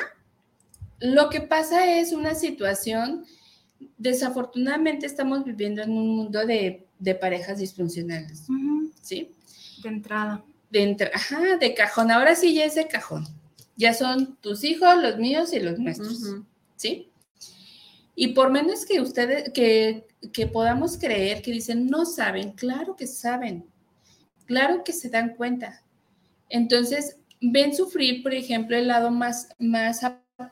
Lo que pasa es una situación, desafortunadamente estamos viviendo en un mundo de, parejas disfuncionales, ¿sí? De entrada de, ajá, de cajón. Ahora sí ya es de cajón. Ya son tus hijos, los míos y los nuestros. ¿Sí? Y por menos que ustedes, que, que podamos creer que dicen, no saben, claro que saben, claro que se dan cuenta. Entonces, ven sufrir, por ejemplo, el lado más, más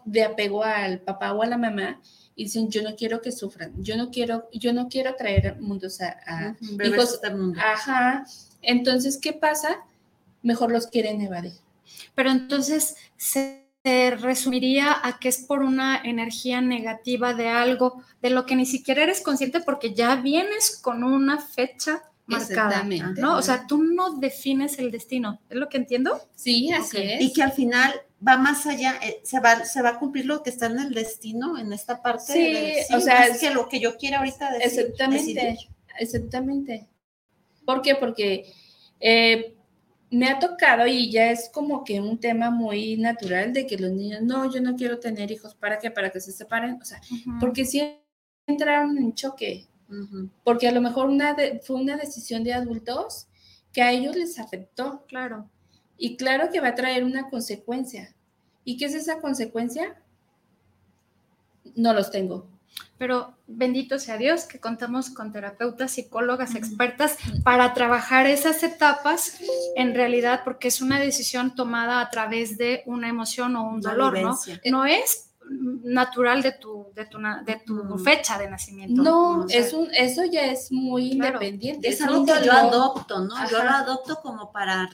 de apego al papá o a la mamá y dicen, yo no quiero que sufran, yo no quiero, yo no quiero traer mundos a, a hijos. Ajá. Entonces, ¿qué pasa? mejor los quieren evadir. Pero entonces se resumiría a que es por una energía negativa de algo de lo que ni siquiera eres consciente porque ya vienes con una fecha marcada, ¿no? O sea, tú no defines el destino, ¿es lo que entiendo? Sí, así es. Y que al final va más allá, eh, se, va, se va a cumplir lo que está en el destino, en esta parte. Sí, o sea, es que lo que yo quiero ahorita decir, Exactamente, exactamente. ¿Por qué? Porque eh, me ha tocado y ya es como que un tema muy natural de que los niños, no, yo no quiero tener hijos, ¿para qué? Para que se separen, o sea, porque si entraron en choque, porque a lo mejor una fue una decisión de adultos que a ellos les afectó. Claro. Y claro que va a traer una consecuencia. ¿Y qué es esa consecuencia? No los tengo. Pero bendito sea Dios que contamos con terapeutas, psicólogas, expertas para trabajar esas etapas en realidad, porque es una decisión tomada a través de una emoción o un dolor, ¿no? No es natural de tu, de tu, de tu fecha de nacimiento. No, es un, eso ya es muy independiente. Es, algo que yo adopto, ¿no? Yo lo adopto como para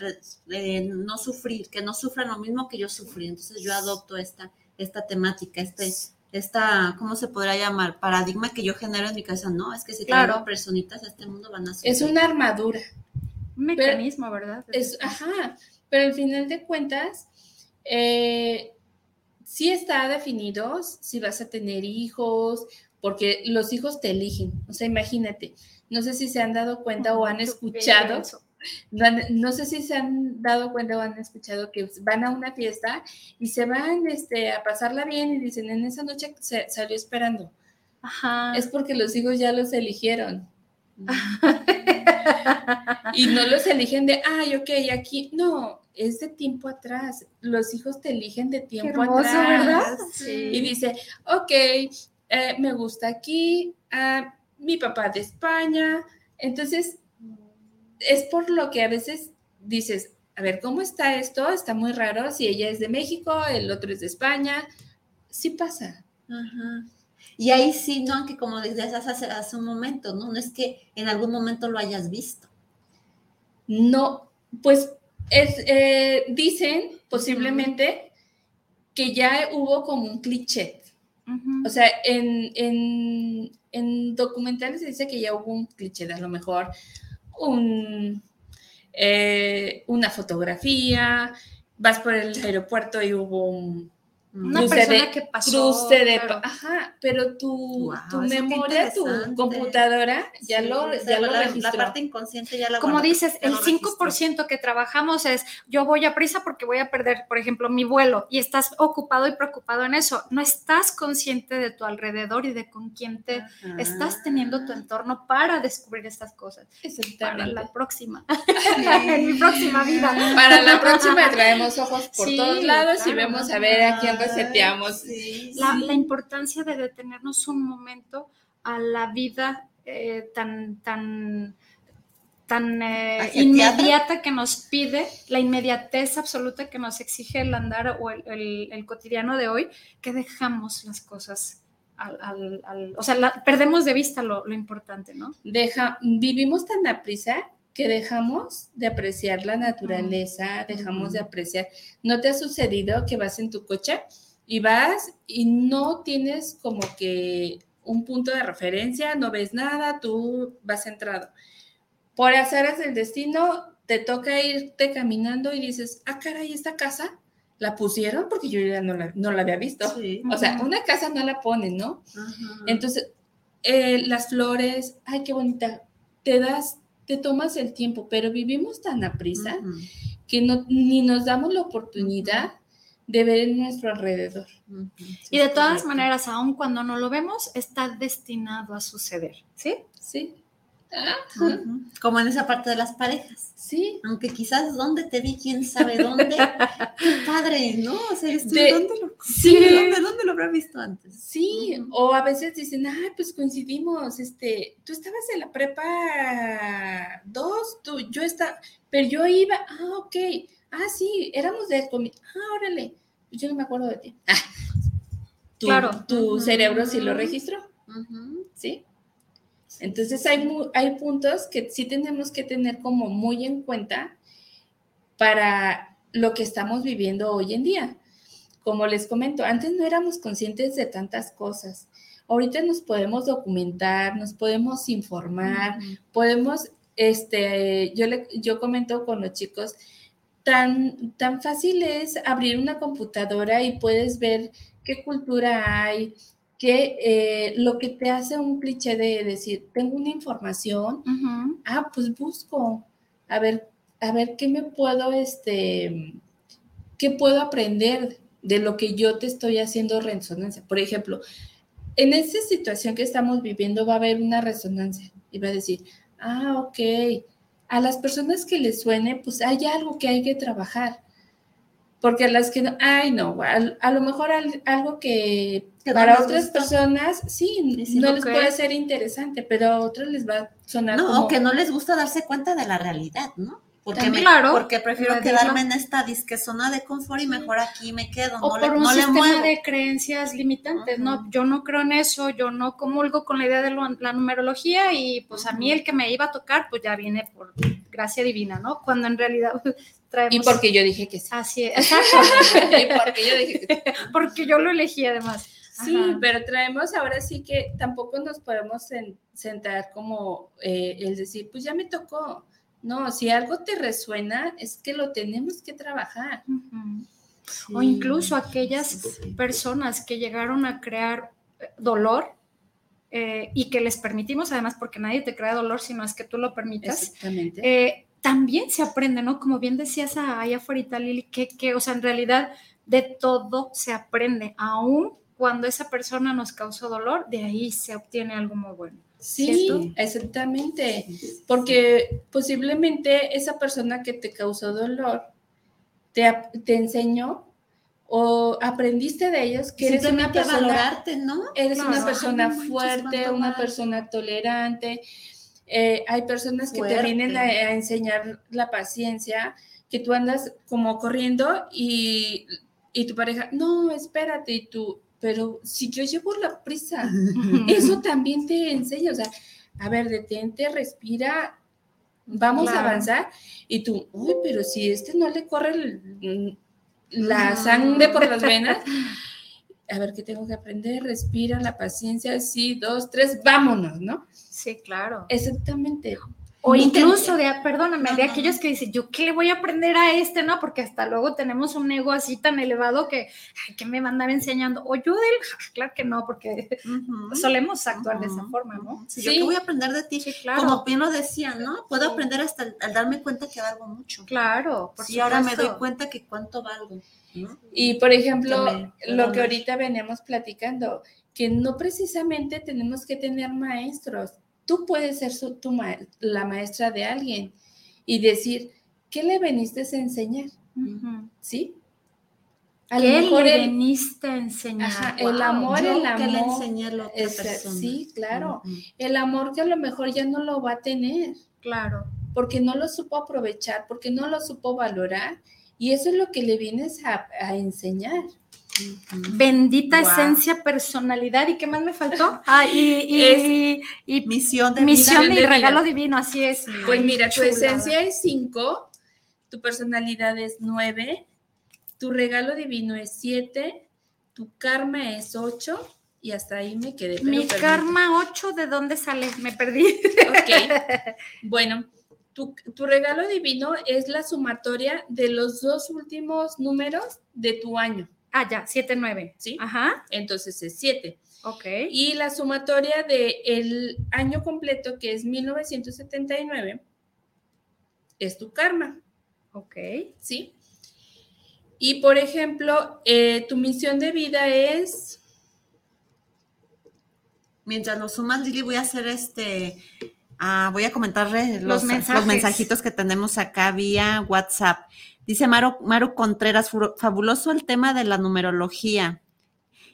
eh, no sufrir, que no sufran lo mismo que yo sufrí. Entonces yo adopto esta, esta temática, este esta, ¿cómo se podrá llamar? Paradigma que yo genero en mi casa. No, es que si claro. personitas a este mundo van a ser. Es una armadura. Un mecanismo, ¿verdad? Es, ajá, pero al final de cuentas, eh, sí está definido si vas a tener hijos, porque los hijos te eligen. O sea, imagínate, no sé si se han dado cuenta o han escuchado no, sé si se han dado cuenta o han escuchado que van a una fiesta y se van este, a pasarla bien y dicen, en esa noche se salió esperando. Ajá. Es porque los hijos ya los eligieron. y no los eligen de, ay, ok, aquí, no, es de tiempo atrás. Los hijos te eligen de tiempo atrás. ¿verdad? Y dice, ok, eh, me gusta aquí, ah, mi papá de España. Entonces, es por lo que a veces dices, a ver, ¿cómo está esto? Está muy raro. Si ella es de México, el otro es de España. Sí pasa. Y ahí sí, ¿no? Aunque como decías hace, hace un momento, ¿no? No es que en algún momento lo hayas visto. No, pues es, eh, dicen posiblemente que ya hubo como un cliché. O sea, en, en, en, documentales se dice que ya hubo un cliché, a lo mejor un, eh, una fotografía, vas por el aeropuerto y hubo una persona que pasó. de, ajá, pero tu, tu memoria, tu computadora ya lo, ya lo registró. La parte inconsciente ya la Como dices, el 5% que trabajamos es yo voy a prisa porque voy a perder, por ejemplo, mi vuelo y estás ocupado y preocupado en eso. No estás consciente de tu alrededor y de con quién te estás teniendo tu entorno para descubrir estas cosas. Para la próxima. en mi próxima vida. Para la próxima traemos ojos por todos lados y vemos a ver a quién reseteamos. La, la, importancia de detenernos un momento a la vida eh, tan, tan, tan eh, inmediata que nos pide, la inmediatez absoluta que nos exige el andar o el, el, cotidiano de hoy, que dejamos las cosas. Al, al, o sea, perdemos de vista lo, lo, importante, ¿no? Deja, vivimos tan a prisa que dejamos de apreciar la naturaleza, dejamos de apreciar. ¿No te ha sucedido que vas en tu coche y vas y no tienes como que un punto de referencia, no ves nada, tú vas entrado. Por hacer del destino, te toca irte caminando y dices, ah, caray, esta casa la pusieron porque yo ya no la, no la había visto. O sea, una casa no la ponen, ¿no? Entonces, eh, las flores, ay, qué bonita, te das, te tomas el tiempo, pero vivimos tan a prisa que no, ni nos damos la oportunidad de ver en nuestro alrededor. y de todas maneras, aun cuando no lo vemos, está destinado a suceder, ¿sí? Sí. Como en esa parte de las parejas. Sí. Aunque quizás dónde te vi, quién sabe dónde. Qué padre, ¿no? O sea, ¿dónde, lo, sí. ¿dónde, lo habrá visto antes? Sí, o a veces dicen, ay, pues coincidimos, este, tú estabas en la prepa dos, tú, yo estaba, pero yo iba, ah, ok, ah, sí, éramos de comida, ah, órale, yo no me acuerdo de ti. Ah, tu, claro. Tu cerebro sí lo registró, ¿sí? Entonces hay, hay puntos que sí tenemos que tener como muy en cuenta para lo que estamos viviendo hoy en día. Como les comento, antes no éramos conscientes de tantas cosas. Ahorita nos podemos documentar, nos podemos informar, podemos, este, yo, le, yo comento con los chicos, tan, tan fácil es abrir una computadora y puedes ver qué cultura hay, que eh, lo que te hace un cliché de decir, tengo una información, ah, pues busco, a ver, a ver qué me puedo, este, qué puedo aprender de lo que yo te estoy haciendo resonancia. Por ejemplo, en esta situación que estamos viviendo va a haber una resonancia y va a decir, ah, ok, a las personas que les suene, pues hay algo que hay que trabajar. Porque a las que no, ay, no, a, lo mejor algo que para otras personas, sí, no les puede ser interesante, pero a otros les va a sonar. No, como... que no les gusta darse cuenta de la realidad, ¿no? Porque, claro, porque prefiero quedarme en esta disque zona de confort y mejor aquí me quedo. O por un sistema de creencias limitantes, ¿no? Yo no creo en eso, yo no comulgo con la idea de la numerología y pues a mí el que me iba a tocar pues ya viene por gracia divina, ¿no? Cuando en realidad traemos... Y porque yo dije que sí. Así es, y porque yo dije que sí. Porque yo lo elegí además. Sí, pero traemos ahora sí que tampoco nos podemos sentar como eh, el decir, pues ya me tocó no, si algo te resuena, es que lo tenemos que trabajar. O incluso aquellas personas que llegaron a crear eh, dolor eh, y que les permitimos, además, porque nadie te crea dolor, sino es que tú lo permitas. Eh, también se aprende, ¿no? Como bien decías allá afuera, Lili, que, que, o sea, en realidad de todo se aprende, aún cuando esa persona nos causó dolor, de ahí se obtiene algo muy bueno. Sí, exactamente, porque posiblemente esa persona que te causó dolor te, te enseñó o aprendiste de ellos que eres una persona, valorarte, ¿no? Eres una persona fuerte, una persona tolerante. Eh, hay personas que te vienen a, a, enseñar la paciencia, que tú andas como corriendo y, y tu pareja, no, espérate, y tú, pero si yo llevo la prisa, eso también te enseña, o sea, a ver, detente, respira, vamos a avanzar, y tú, uy, pero si este no le corre la sangre por las venas, a ver qué tengo que aprender, respira, la paciencia, sí, dos, tres, vámonos, ¿no? Sí, claro. Exactamente. O incluso de, perdóname, de aquellos que dicen, yo qué le voy a aprender a este, ¿no? Porque hasta luego tenemos un ego así tan elevado que, ay, ¿qué me va a andar enseñando? O yo del, claro que no, porque solemos actuar de esa forma, ¿no? Sí, yo qué voy a aprender de ti. claro. Como bien lo decía, ¿no? Puedo aprender hasta al, darme cuenta que valgo mucho. Claro, por Y ahora me doy cuenta que cuánto valgo. Y por ejemplo, lo que ahorita venimos platicando, que no precisamente tenemos que tener maestros. Tú puedes ser la maestra de alguien y decir, ¿qué le veniste a enseñar? ¿Sí? A ¿Qué le veniste a enseñar? el amor, el amor. le a la otra persona. Sí, claro. El amor que a lo mejor ya no lo va a tener. Claro. Porque no lo supo aprovechar, porque no lo supo valorar. Y eso es lo que le vienes a enseñar. Bendita esencia, personalidad. ¿Y qué más me faltó? Ah, y, misión de misión y regalo divino, así es. Pues mira, tu esencia es 5, tu personalidad es 9, tu regalo divino es 7, tu karma es 8 y hasta ahí me quedé. Mi karma 8, ¿de dónde sale? Me perdí. Ok. Bueno, tu, tu, regalo divino es la sumatoria de los dos últimos números de tu año. Ah, ya, 7, 9. ¿Sí? Ajá. Entonces es 7. Ok. Y la sumatoria del año completo, que es 1979, es tu karma. Ok. ¿Sí? Y por ejemplo, eh, tu misión de vida es. Mientras lo sumas, Lili, voy a hacer este. Ah, voy a comentarle los, los mensajitos que tenemos acá vía WhatsApp. Dice Maru, Maru Contreras, fabuloso el tema de la numerología.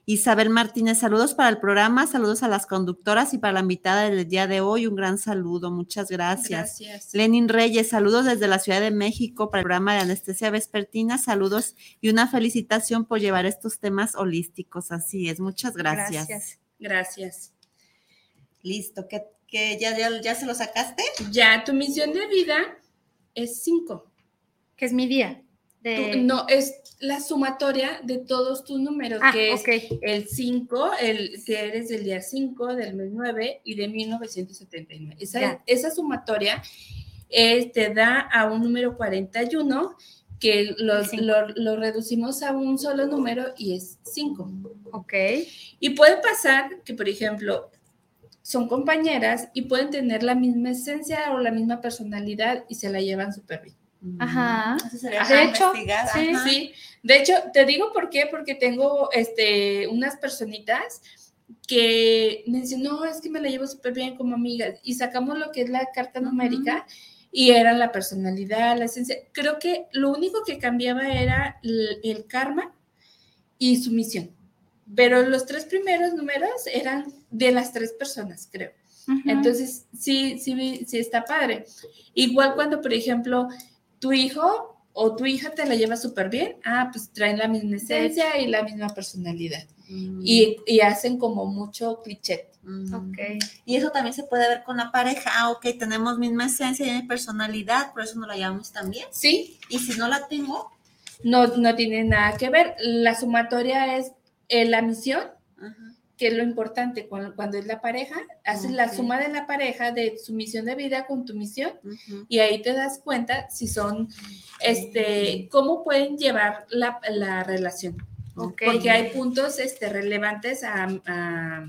Isabel Martínez, saludos para el programa, saludos a las conductoras y para la invitada del día de hoy, un gran saludo, muchas gracias. Gracias. Lenin Reyes, saludos desde la Ciudad de México para el programa de anestesia vespertina, saludos y una felicitación por llevar estos temas holísticos, así es, muchas gracias. Gracias. Gracias. Listo, ¿qué, ya, ya, ya se lo sacaste? Ya, tu misión de vida es cinco que es mi día. no, es la sumatoria de todos tus números, ah, que es el 5, el, que eres del día 5, del mes 9 y de 1979. Esa, esa sumatoria eh, te da a un número 41 que lo, lo, reducimos a un solo número y es 5. Ok. Y puede pasar que, por ejemplo, son compañeras y pueden tener la misma esencia o la misma personalidad y se la llevan súper bien. Ajá. de hecho, sí, sí. De hecho, te digo por qué, porque tengo este, unas personitas que me dicen, no, es que me la llevo súper bien como amiga. Y sacamos lo que es la carta numérica y era la personalidad, la esencia. Creo que lo único que cambiaba era el, karma y su misión. Pero los tres primeros números eran de las tres personas, creo. Entonces, sí, sí, sí está padre. Igual cuando, por ejemplo, tu hijo o tu hija te la lleva súper bien, ah, pues traen la misma esencia y la misma personalidad. Mm. Y, hacen como mucho cliché. Mm. Ok. Y eso también se puede ver con la pareja. Ah, ok, tenemos misma esencia y personalidad, por eso nos la llevamos también. Sí. Y si no la tengo. No, no tiene nada que ver. La sumatoria es eh, la misión que es lo importante cuando, es la pareja, haces la suma de la pareja de su misión de vida con tu misión y ahí te das cuenta si son, este, cómo pueden llevar la, relación. Porque hay puntos este, relevantes a,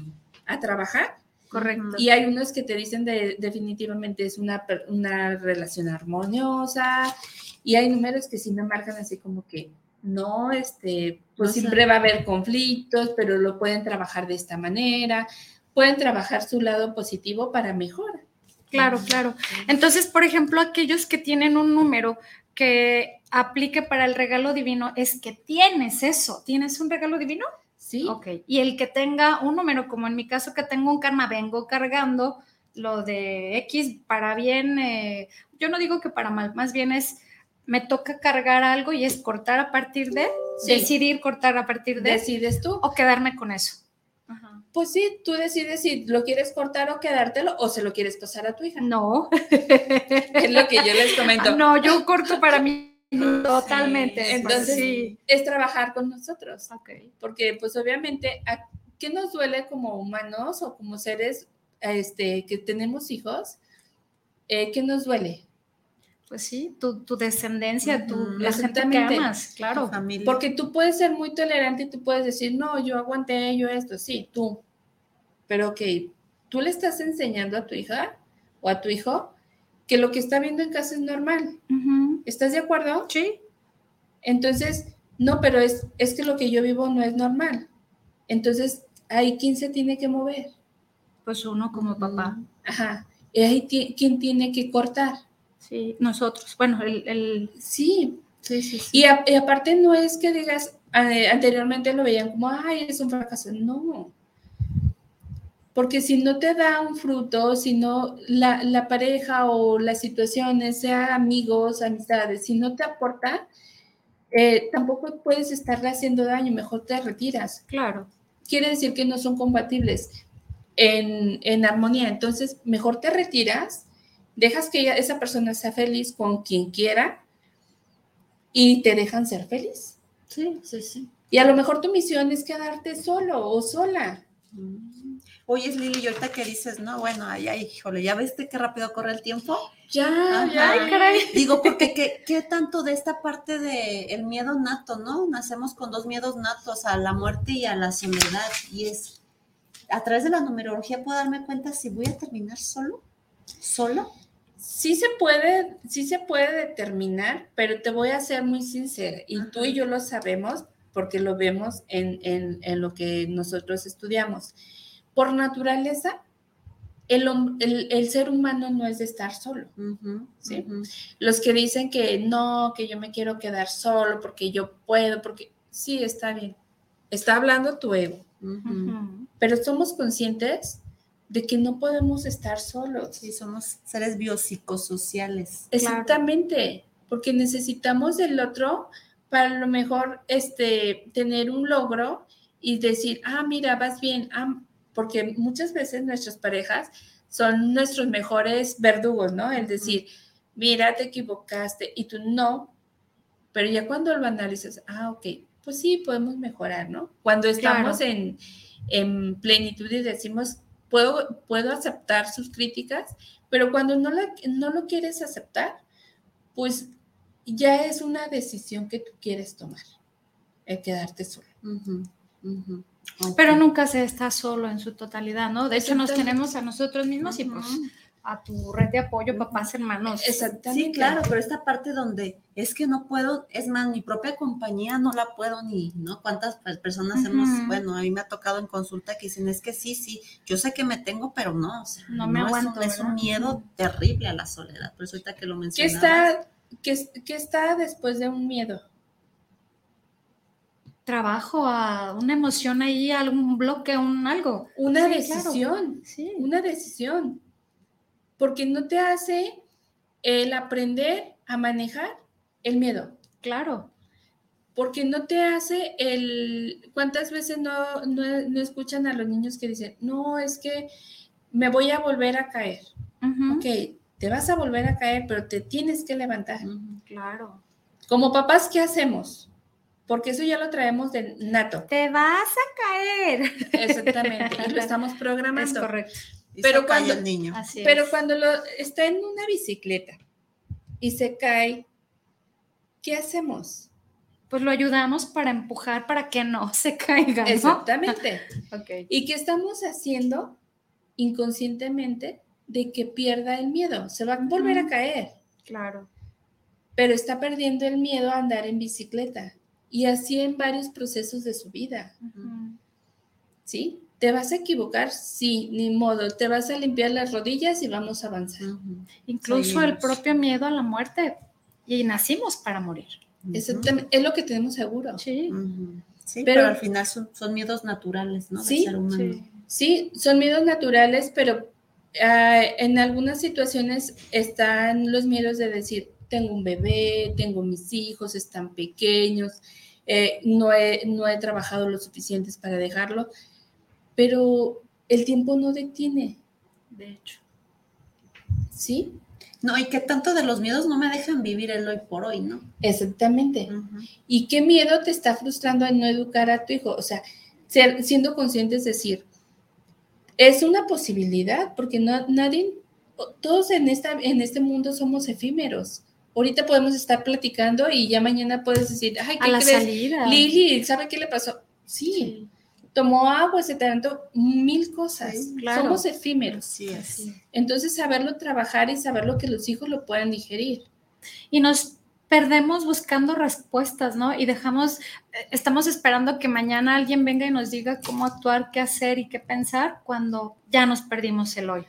trabajar. Correcto. Y hay unos que te dicen de, definitivamente es una, una relación armoniosa y hay números que sí me marcan así como que no, este, pues siempre va a haber conflictos, pero lo pueden trabajar de esta manera, pueden trabajar su lado positivo para mejorar. Claro, claro. Entonces, por ejemplo, aquellos que tienen un número que aplique para el regalo divino, es que tienes eso, tienes un regalo divino. Sí. Ok. Y el que tenga un número, como en mi caso que tengo un karma, vengo cargando lo de X para bien, eh, yo no digo que para mal, más bien es me toca cargar algo y es cortar a partir de, decidir cortar a partir de. ¿Decides tú? O quedarme con eso. Pues sí, tú decides si lo quieres cortar o quedártelo o se lo quieres pasar a tu hija. No. es lo que yo les comento. No, yo corto para mí totalmente. Entonces, sí. es trabajar con nosotros. Okay. Porque, pues, obviamente, qué nos duele como humanos o como seres este, que tenemos hijos? eh, ¿qué nos duele? Pues sí, tu, descendencia, tu, la gente que amas, claro. Porque tú puedes ser muy tolerante y tú puedes decir, no, yo aguanté, yo esto, sí, tú. Pero que tú le estás enseñando a tu hija o a tu hijo que lo que está viendo en casa es normal. ¿Estás de acuerdo? Sí. Entonces, no, pero es, es que lo que yo vivo no es normal. Entonces, ahí quién se tiene que mover. Pues uno como papá. Ajá. Y ahí quién tiene que cortar. Sí, nosotros. Bueno, el... Sí. Sí, sí, Y, aparte no es que digas, anteriormente lo veían como, ay, es un fracaso. No. Porque si no te da un fruto, si no la, la pareja o las situaciones, sea amigos, amistades, si no te aporta, eh, tampoco puedes estarle haciendo daño, mejor te retiras. Claro. Quiere decir que no son compatibles en, en armonía. Entonces, mejor te retiras, dejas que esa persona sea feliz con quien quiera y te dejan ser feliz. Sí, sí, sí. Y a lo mejor tu misión es quedarte solo o sola. Mm. Oye, Lili, y ahorita que dices, no, bueno, ay, ay, híjole, ¿ya viste qué rápido corre el tiempo? Ya, ya, caray. Digo, porque ¿qué, ¿qué, tanto de esta parte de el miedo nato, ¿no? Nacemos con dos miedos natos, a la muerte y a la soledad. Y es, a través de la numerología puedo darme cuenta si voy a terminar solo, solo. Sí se puede, sí se puede determinar, pero te voy a ser muy sincera, y tú y yo lo sabemos porque lo vemos en, en, en lo que nosotros estudiamos por naturaleza, el, el, ser humano no es de estar solo. ¿sí? Los que dicen que no, que yo me quiero quedar solo porque yo puedo, porque sí, está bien. Está hablando tu ego. Pero somos conscientes de que no podemos estar solos. Sí, somos seres biopsicosociales. Exactamente, porque necesitamos del otro para a lo mejor este, tener un logro y decir, ah, mira, vas bien, ah, porque muchas veces nuestras parejas son nuestros mejores verdugos, ¿no? Es decir, mira, te equivocaste y tú no, pero ya cuando lo analizas, ah, ok, pues sí, podemos mejorar, ¿no? Cuando estamos en, plenitud y decimos, puedo, puedo aceptar sus críticas, pero cuando no, la, no lo quieres aceptar, pues ya es una decisión que tú quieres tomar, el quedarte solo. Pero nunca se está solo en su totalidad, ¿no? De hecho, nos tenemos a nosotros mismos y pues a tu red de apoyo, papás, hermanos. Exactamente. Sí, claro, pero esta parte donde es que no puedo, es más, mi propia compañía no la puedo ni, ¿no? ¿Cuántas personas hemos, bueno, a mí me ha tocado en consulta que dicen, es que sí, sí, yo sé que me tengo, pero no, o sea, no me aguanto. Es un, miedo terrible a la soledad, por eso ahorita que lo mencioné. ¿Qué está, qué, qué está después de un miedo? trabajo, a una emoción ahí, algún bloque, un algo. Una decisión, sí. una decisión. Porque no te hace el aprender a manejar el miedo. Claro. Porque no te hace el... ¿Cuántas veces no, no, escuchan a los niños que dicen, no, es que me voy a volver a caer? Ok, te vas a volver a caer, pero te tienes que levantar. Claro. Como papás, ¿qué hacemos? porque eso ya lo traemos de nato. Te vas a caer. Exactamente, y lo estamos programando. Es correcto. Pero cuando el niño. pero cuando lo está en una bicicleta y se cae, ¿qué hacemos? Pues lo ayudamos para empujar para que no se caiga. Exactamente. ¿Y qué estamos haciendo inconscientemente de que pierda el miedo? Se va a volver a caer. Claro. Pero está perdiendo el miedo a andar en bicicleta y así en varios procesos de su vida. ¿Sí? ¿Te vas a equivocar? Sí, ni modo. Te vas a limpiar las rodillas y vamos a avanzar. Incluso el propio miedo a la muerte. Y nacimos para morir. Exactamente. Es lo que tenemos seguro. Sí. sí pero, al final son, miedos naturales, ¿no? Sí, sí, son miedos naturales, pero ah, en algunas situaciones están los miedos de decir, tengo un bebé, tengo mis hijos, están pequeños, eh, no, he, no he trabajado lo suficiente para dejarlo, pero el tiempo no detiene, de hecho. ¿Sí? No, y que tanto de los miedos no me dejan vivir el hoy por hoy, ¿no? Exactamente. ¿Y qué miedo te está frustrando en no educar a tu hijo? O sea, siendo consciente es decir, es una posibilidad, porque no, nadie todos en, esta, en este mundo somos efímeros. Ahorita podemos estar platicando y ya mañana puedes decir, ay, ¿qué crees? Lili, ¿sabe qué le pasó? Sí. Tomó agua, se tanto, mil cosas. Somos efímeros. Sí, Entonces, saberlo trabajar y saber lo que los hijos lo puedan digerir. Y nos perdemos buscando respuestas, ¿no? Y dejamos, eh, estamos esperando que mañana alguien venga y nos diga cómo actuar, qué hacer y qué pensar cuando ya nos perdimos el hoy.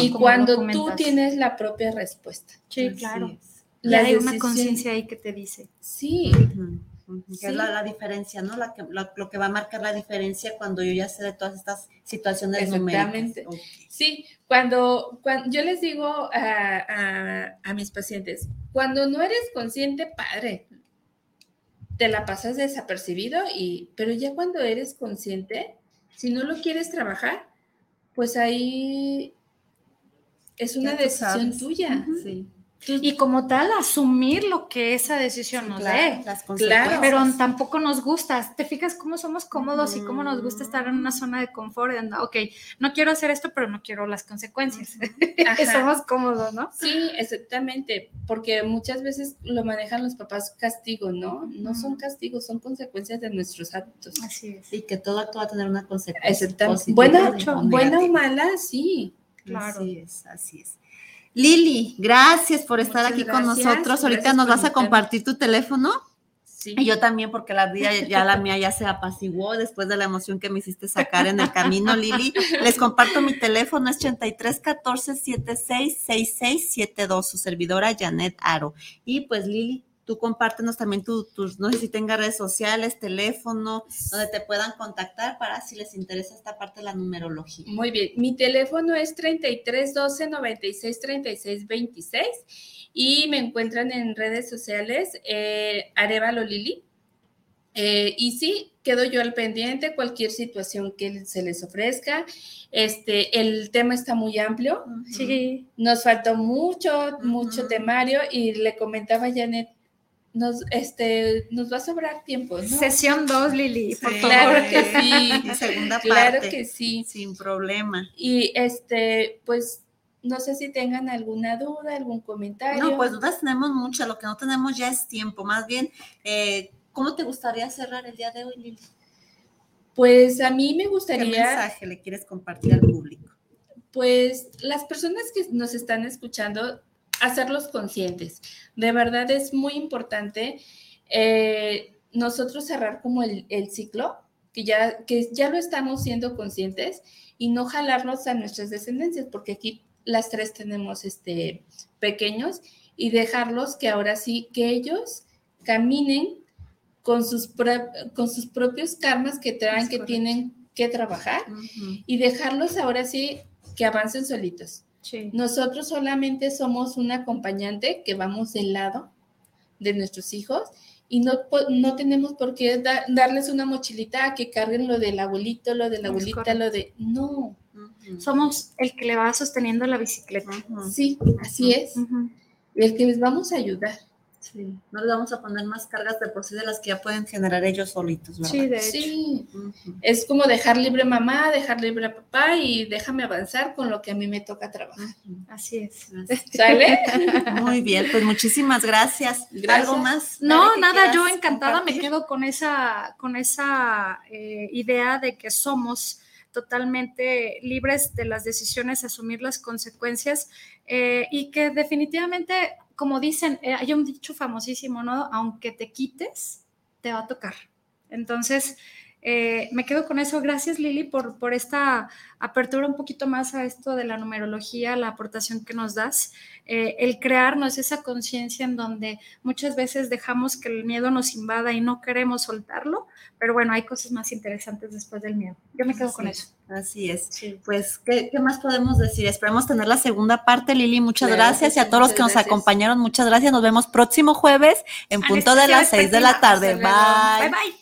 Y cuando tú tienes la propia respuesta. Sí, claro. Y hay una conciencia ahí que te dice. Sí. Es la, diferencia, ¿no? La que, lo que va a marcar la diferencia cuando yo ya sé de todas estas situaciones Exactamente. Sí, cuando, cuando yo les digo a, a, mis pacientes, cuando no eres consciente, padre, te la pasas desapercibido, y, pero ya cuando eres consciente, si no lo quieres trabajar, pues ahí es una decisión tuya. Sí. Y como tal, asumir lo que esa decisión nos dé. claro, pero tampoco nos gusta. ¿Te fijas cómo somos cómodos y cómo nos gusta estar en una zona de confort? De, ok, no quiero hacer esto, pero no quiero las consecuencias. somos cómodos, ¿no? Sí, exactamente. Porque muchas veces lo manejan los papás castigo, ¿no? No son castigos, son consecuencias de nuestros hábitos. Así es. Y que todo acto va a tener una consecuencia. Buena, buena o mala, sí. Claro. Así es, así es. Lili, gracias por estar aquí con nosotros. Ahorita nos vas a compartir tu teléfono. Sí. Y yo también, porque la vida, ya la mía ya se apaciguó después de la emoción que me hiciste sacar en el camino, Lili. Les comparto mi teléfono, es 83 14 76 66 su servidora Janet Aro. Y pues, Lili, tú compártenos también tus, no sé si tenga redes sociales, teléfono, donde te puedan contactar para si les interesa esta parte de la numerología. Muy bien, mi teléfono es 33 12 96 36 26 y me encuentran en redes sociales eh, Arevalo Lili. Eh, y sí, quedo yo al pendiente, cualquier situación que se les ofrezca. Este, el tema está muy amplio. Sí. Nos faltó mucho, mucho temario y le comentaba a Janet, nos, este, nos va a sobrar tiempo. Sesión 2, Lili, por favor. Claro que sí. segunda parte. Claro que sí. Sin problema. Y este, pues, no sé si tengan alguna duda, algún comentario. No, pues dudas tenemos muchas, lo que no tenemos ya es tiempo. Más bien, eh, ¿cómo te gustaría cerrar el día de hoy, Lili? Pues a mí me gustaría. ¿Qué mensaje le quieres compartir al público? Pues las personas que nos están escuchando hacerlos conscientes. De verdad es muy importante eh, nosotros cerrar como el, ciclo, que ya, que ya lo estamos siendo conscientes y no jalarnos a nuestras descendencias, porque aquí las tres tenemos este, pequeños y dejarlos que ahora sí, que ellos caminen con sus, con sus propios karmas que traen, que tienen que trabajar y dejarlos ahora sí que avancen solitos. Nosotros solamente somos un acompañante que vamos del lado de nuestros hijos y no, no tenemos por qué darles una mochilita a que carguen lo del abuelito, lo de la abuelita, lo de... No. Somos el que le va sosteniendo la bicicleta. Sí, así es. Y el que les vamos a ayudar. Sí, no les vamos a poner más cargas de por sí de las que ya pueden generar ellos solitos, ¿verdad? Sí, de Sí, es como dejar libre mamá, dejar libre a papá y déjame avanzar con lo que a mí me toca trabajar. Así es. ¿Sale? Muy bien, pues muchísimas gracias. ¿Algo más? No, nada, yo encantada me quedo con esa, con esa eh, idea de que somos totalmente libres de las decisiones, asumir las consecuencias eh, y que definitivamente como dicen, eh, hay un dicho famosísimo, ¿no? Aunque te quites, te va a tocar. Entonces, eh, me quedo con eso. Gracias, Lili, por, por esta apertura un poquito más a esto de la numerología, la aportación que nos das. Eh, el crearnos esa conciencia en donde muchas veces dejamos que el miedo nos invada y no queremos soltarlo, pero bueno, hay cosas más interesantes después del miedo. Yo me quedo con eso. Así es. Pues, ¿qué, más podemos decir? Esperemos tener la segunda parte, Lili. Muchas gracias. y a todos los que nos acompañaron, muchas gracias. Nos vemos próximo jueves en punto de las seis de la tarde. Bye. Bye, bye.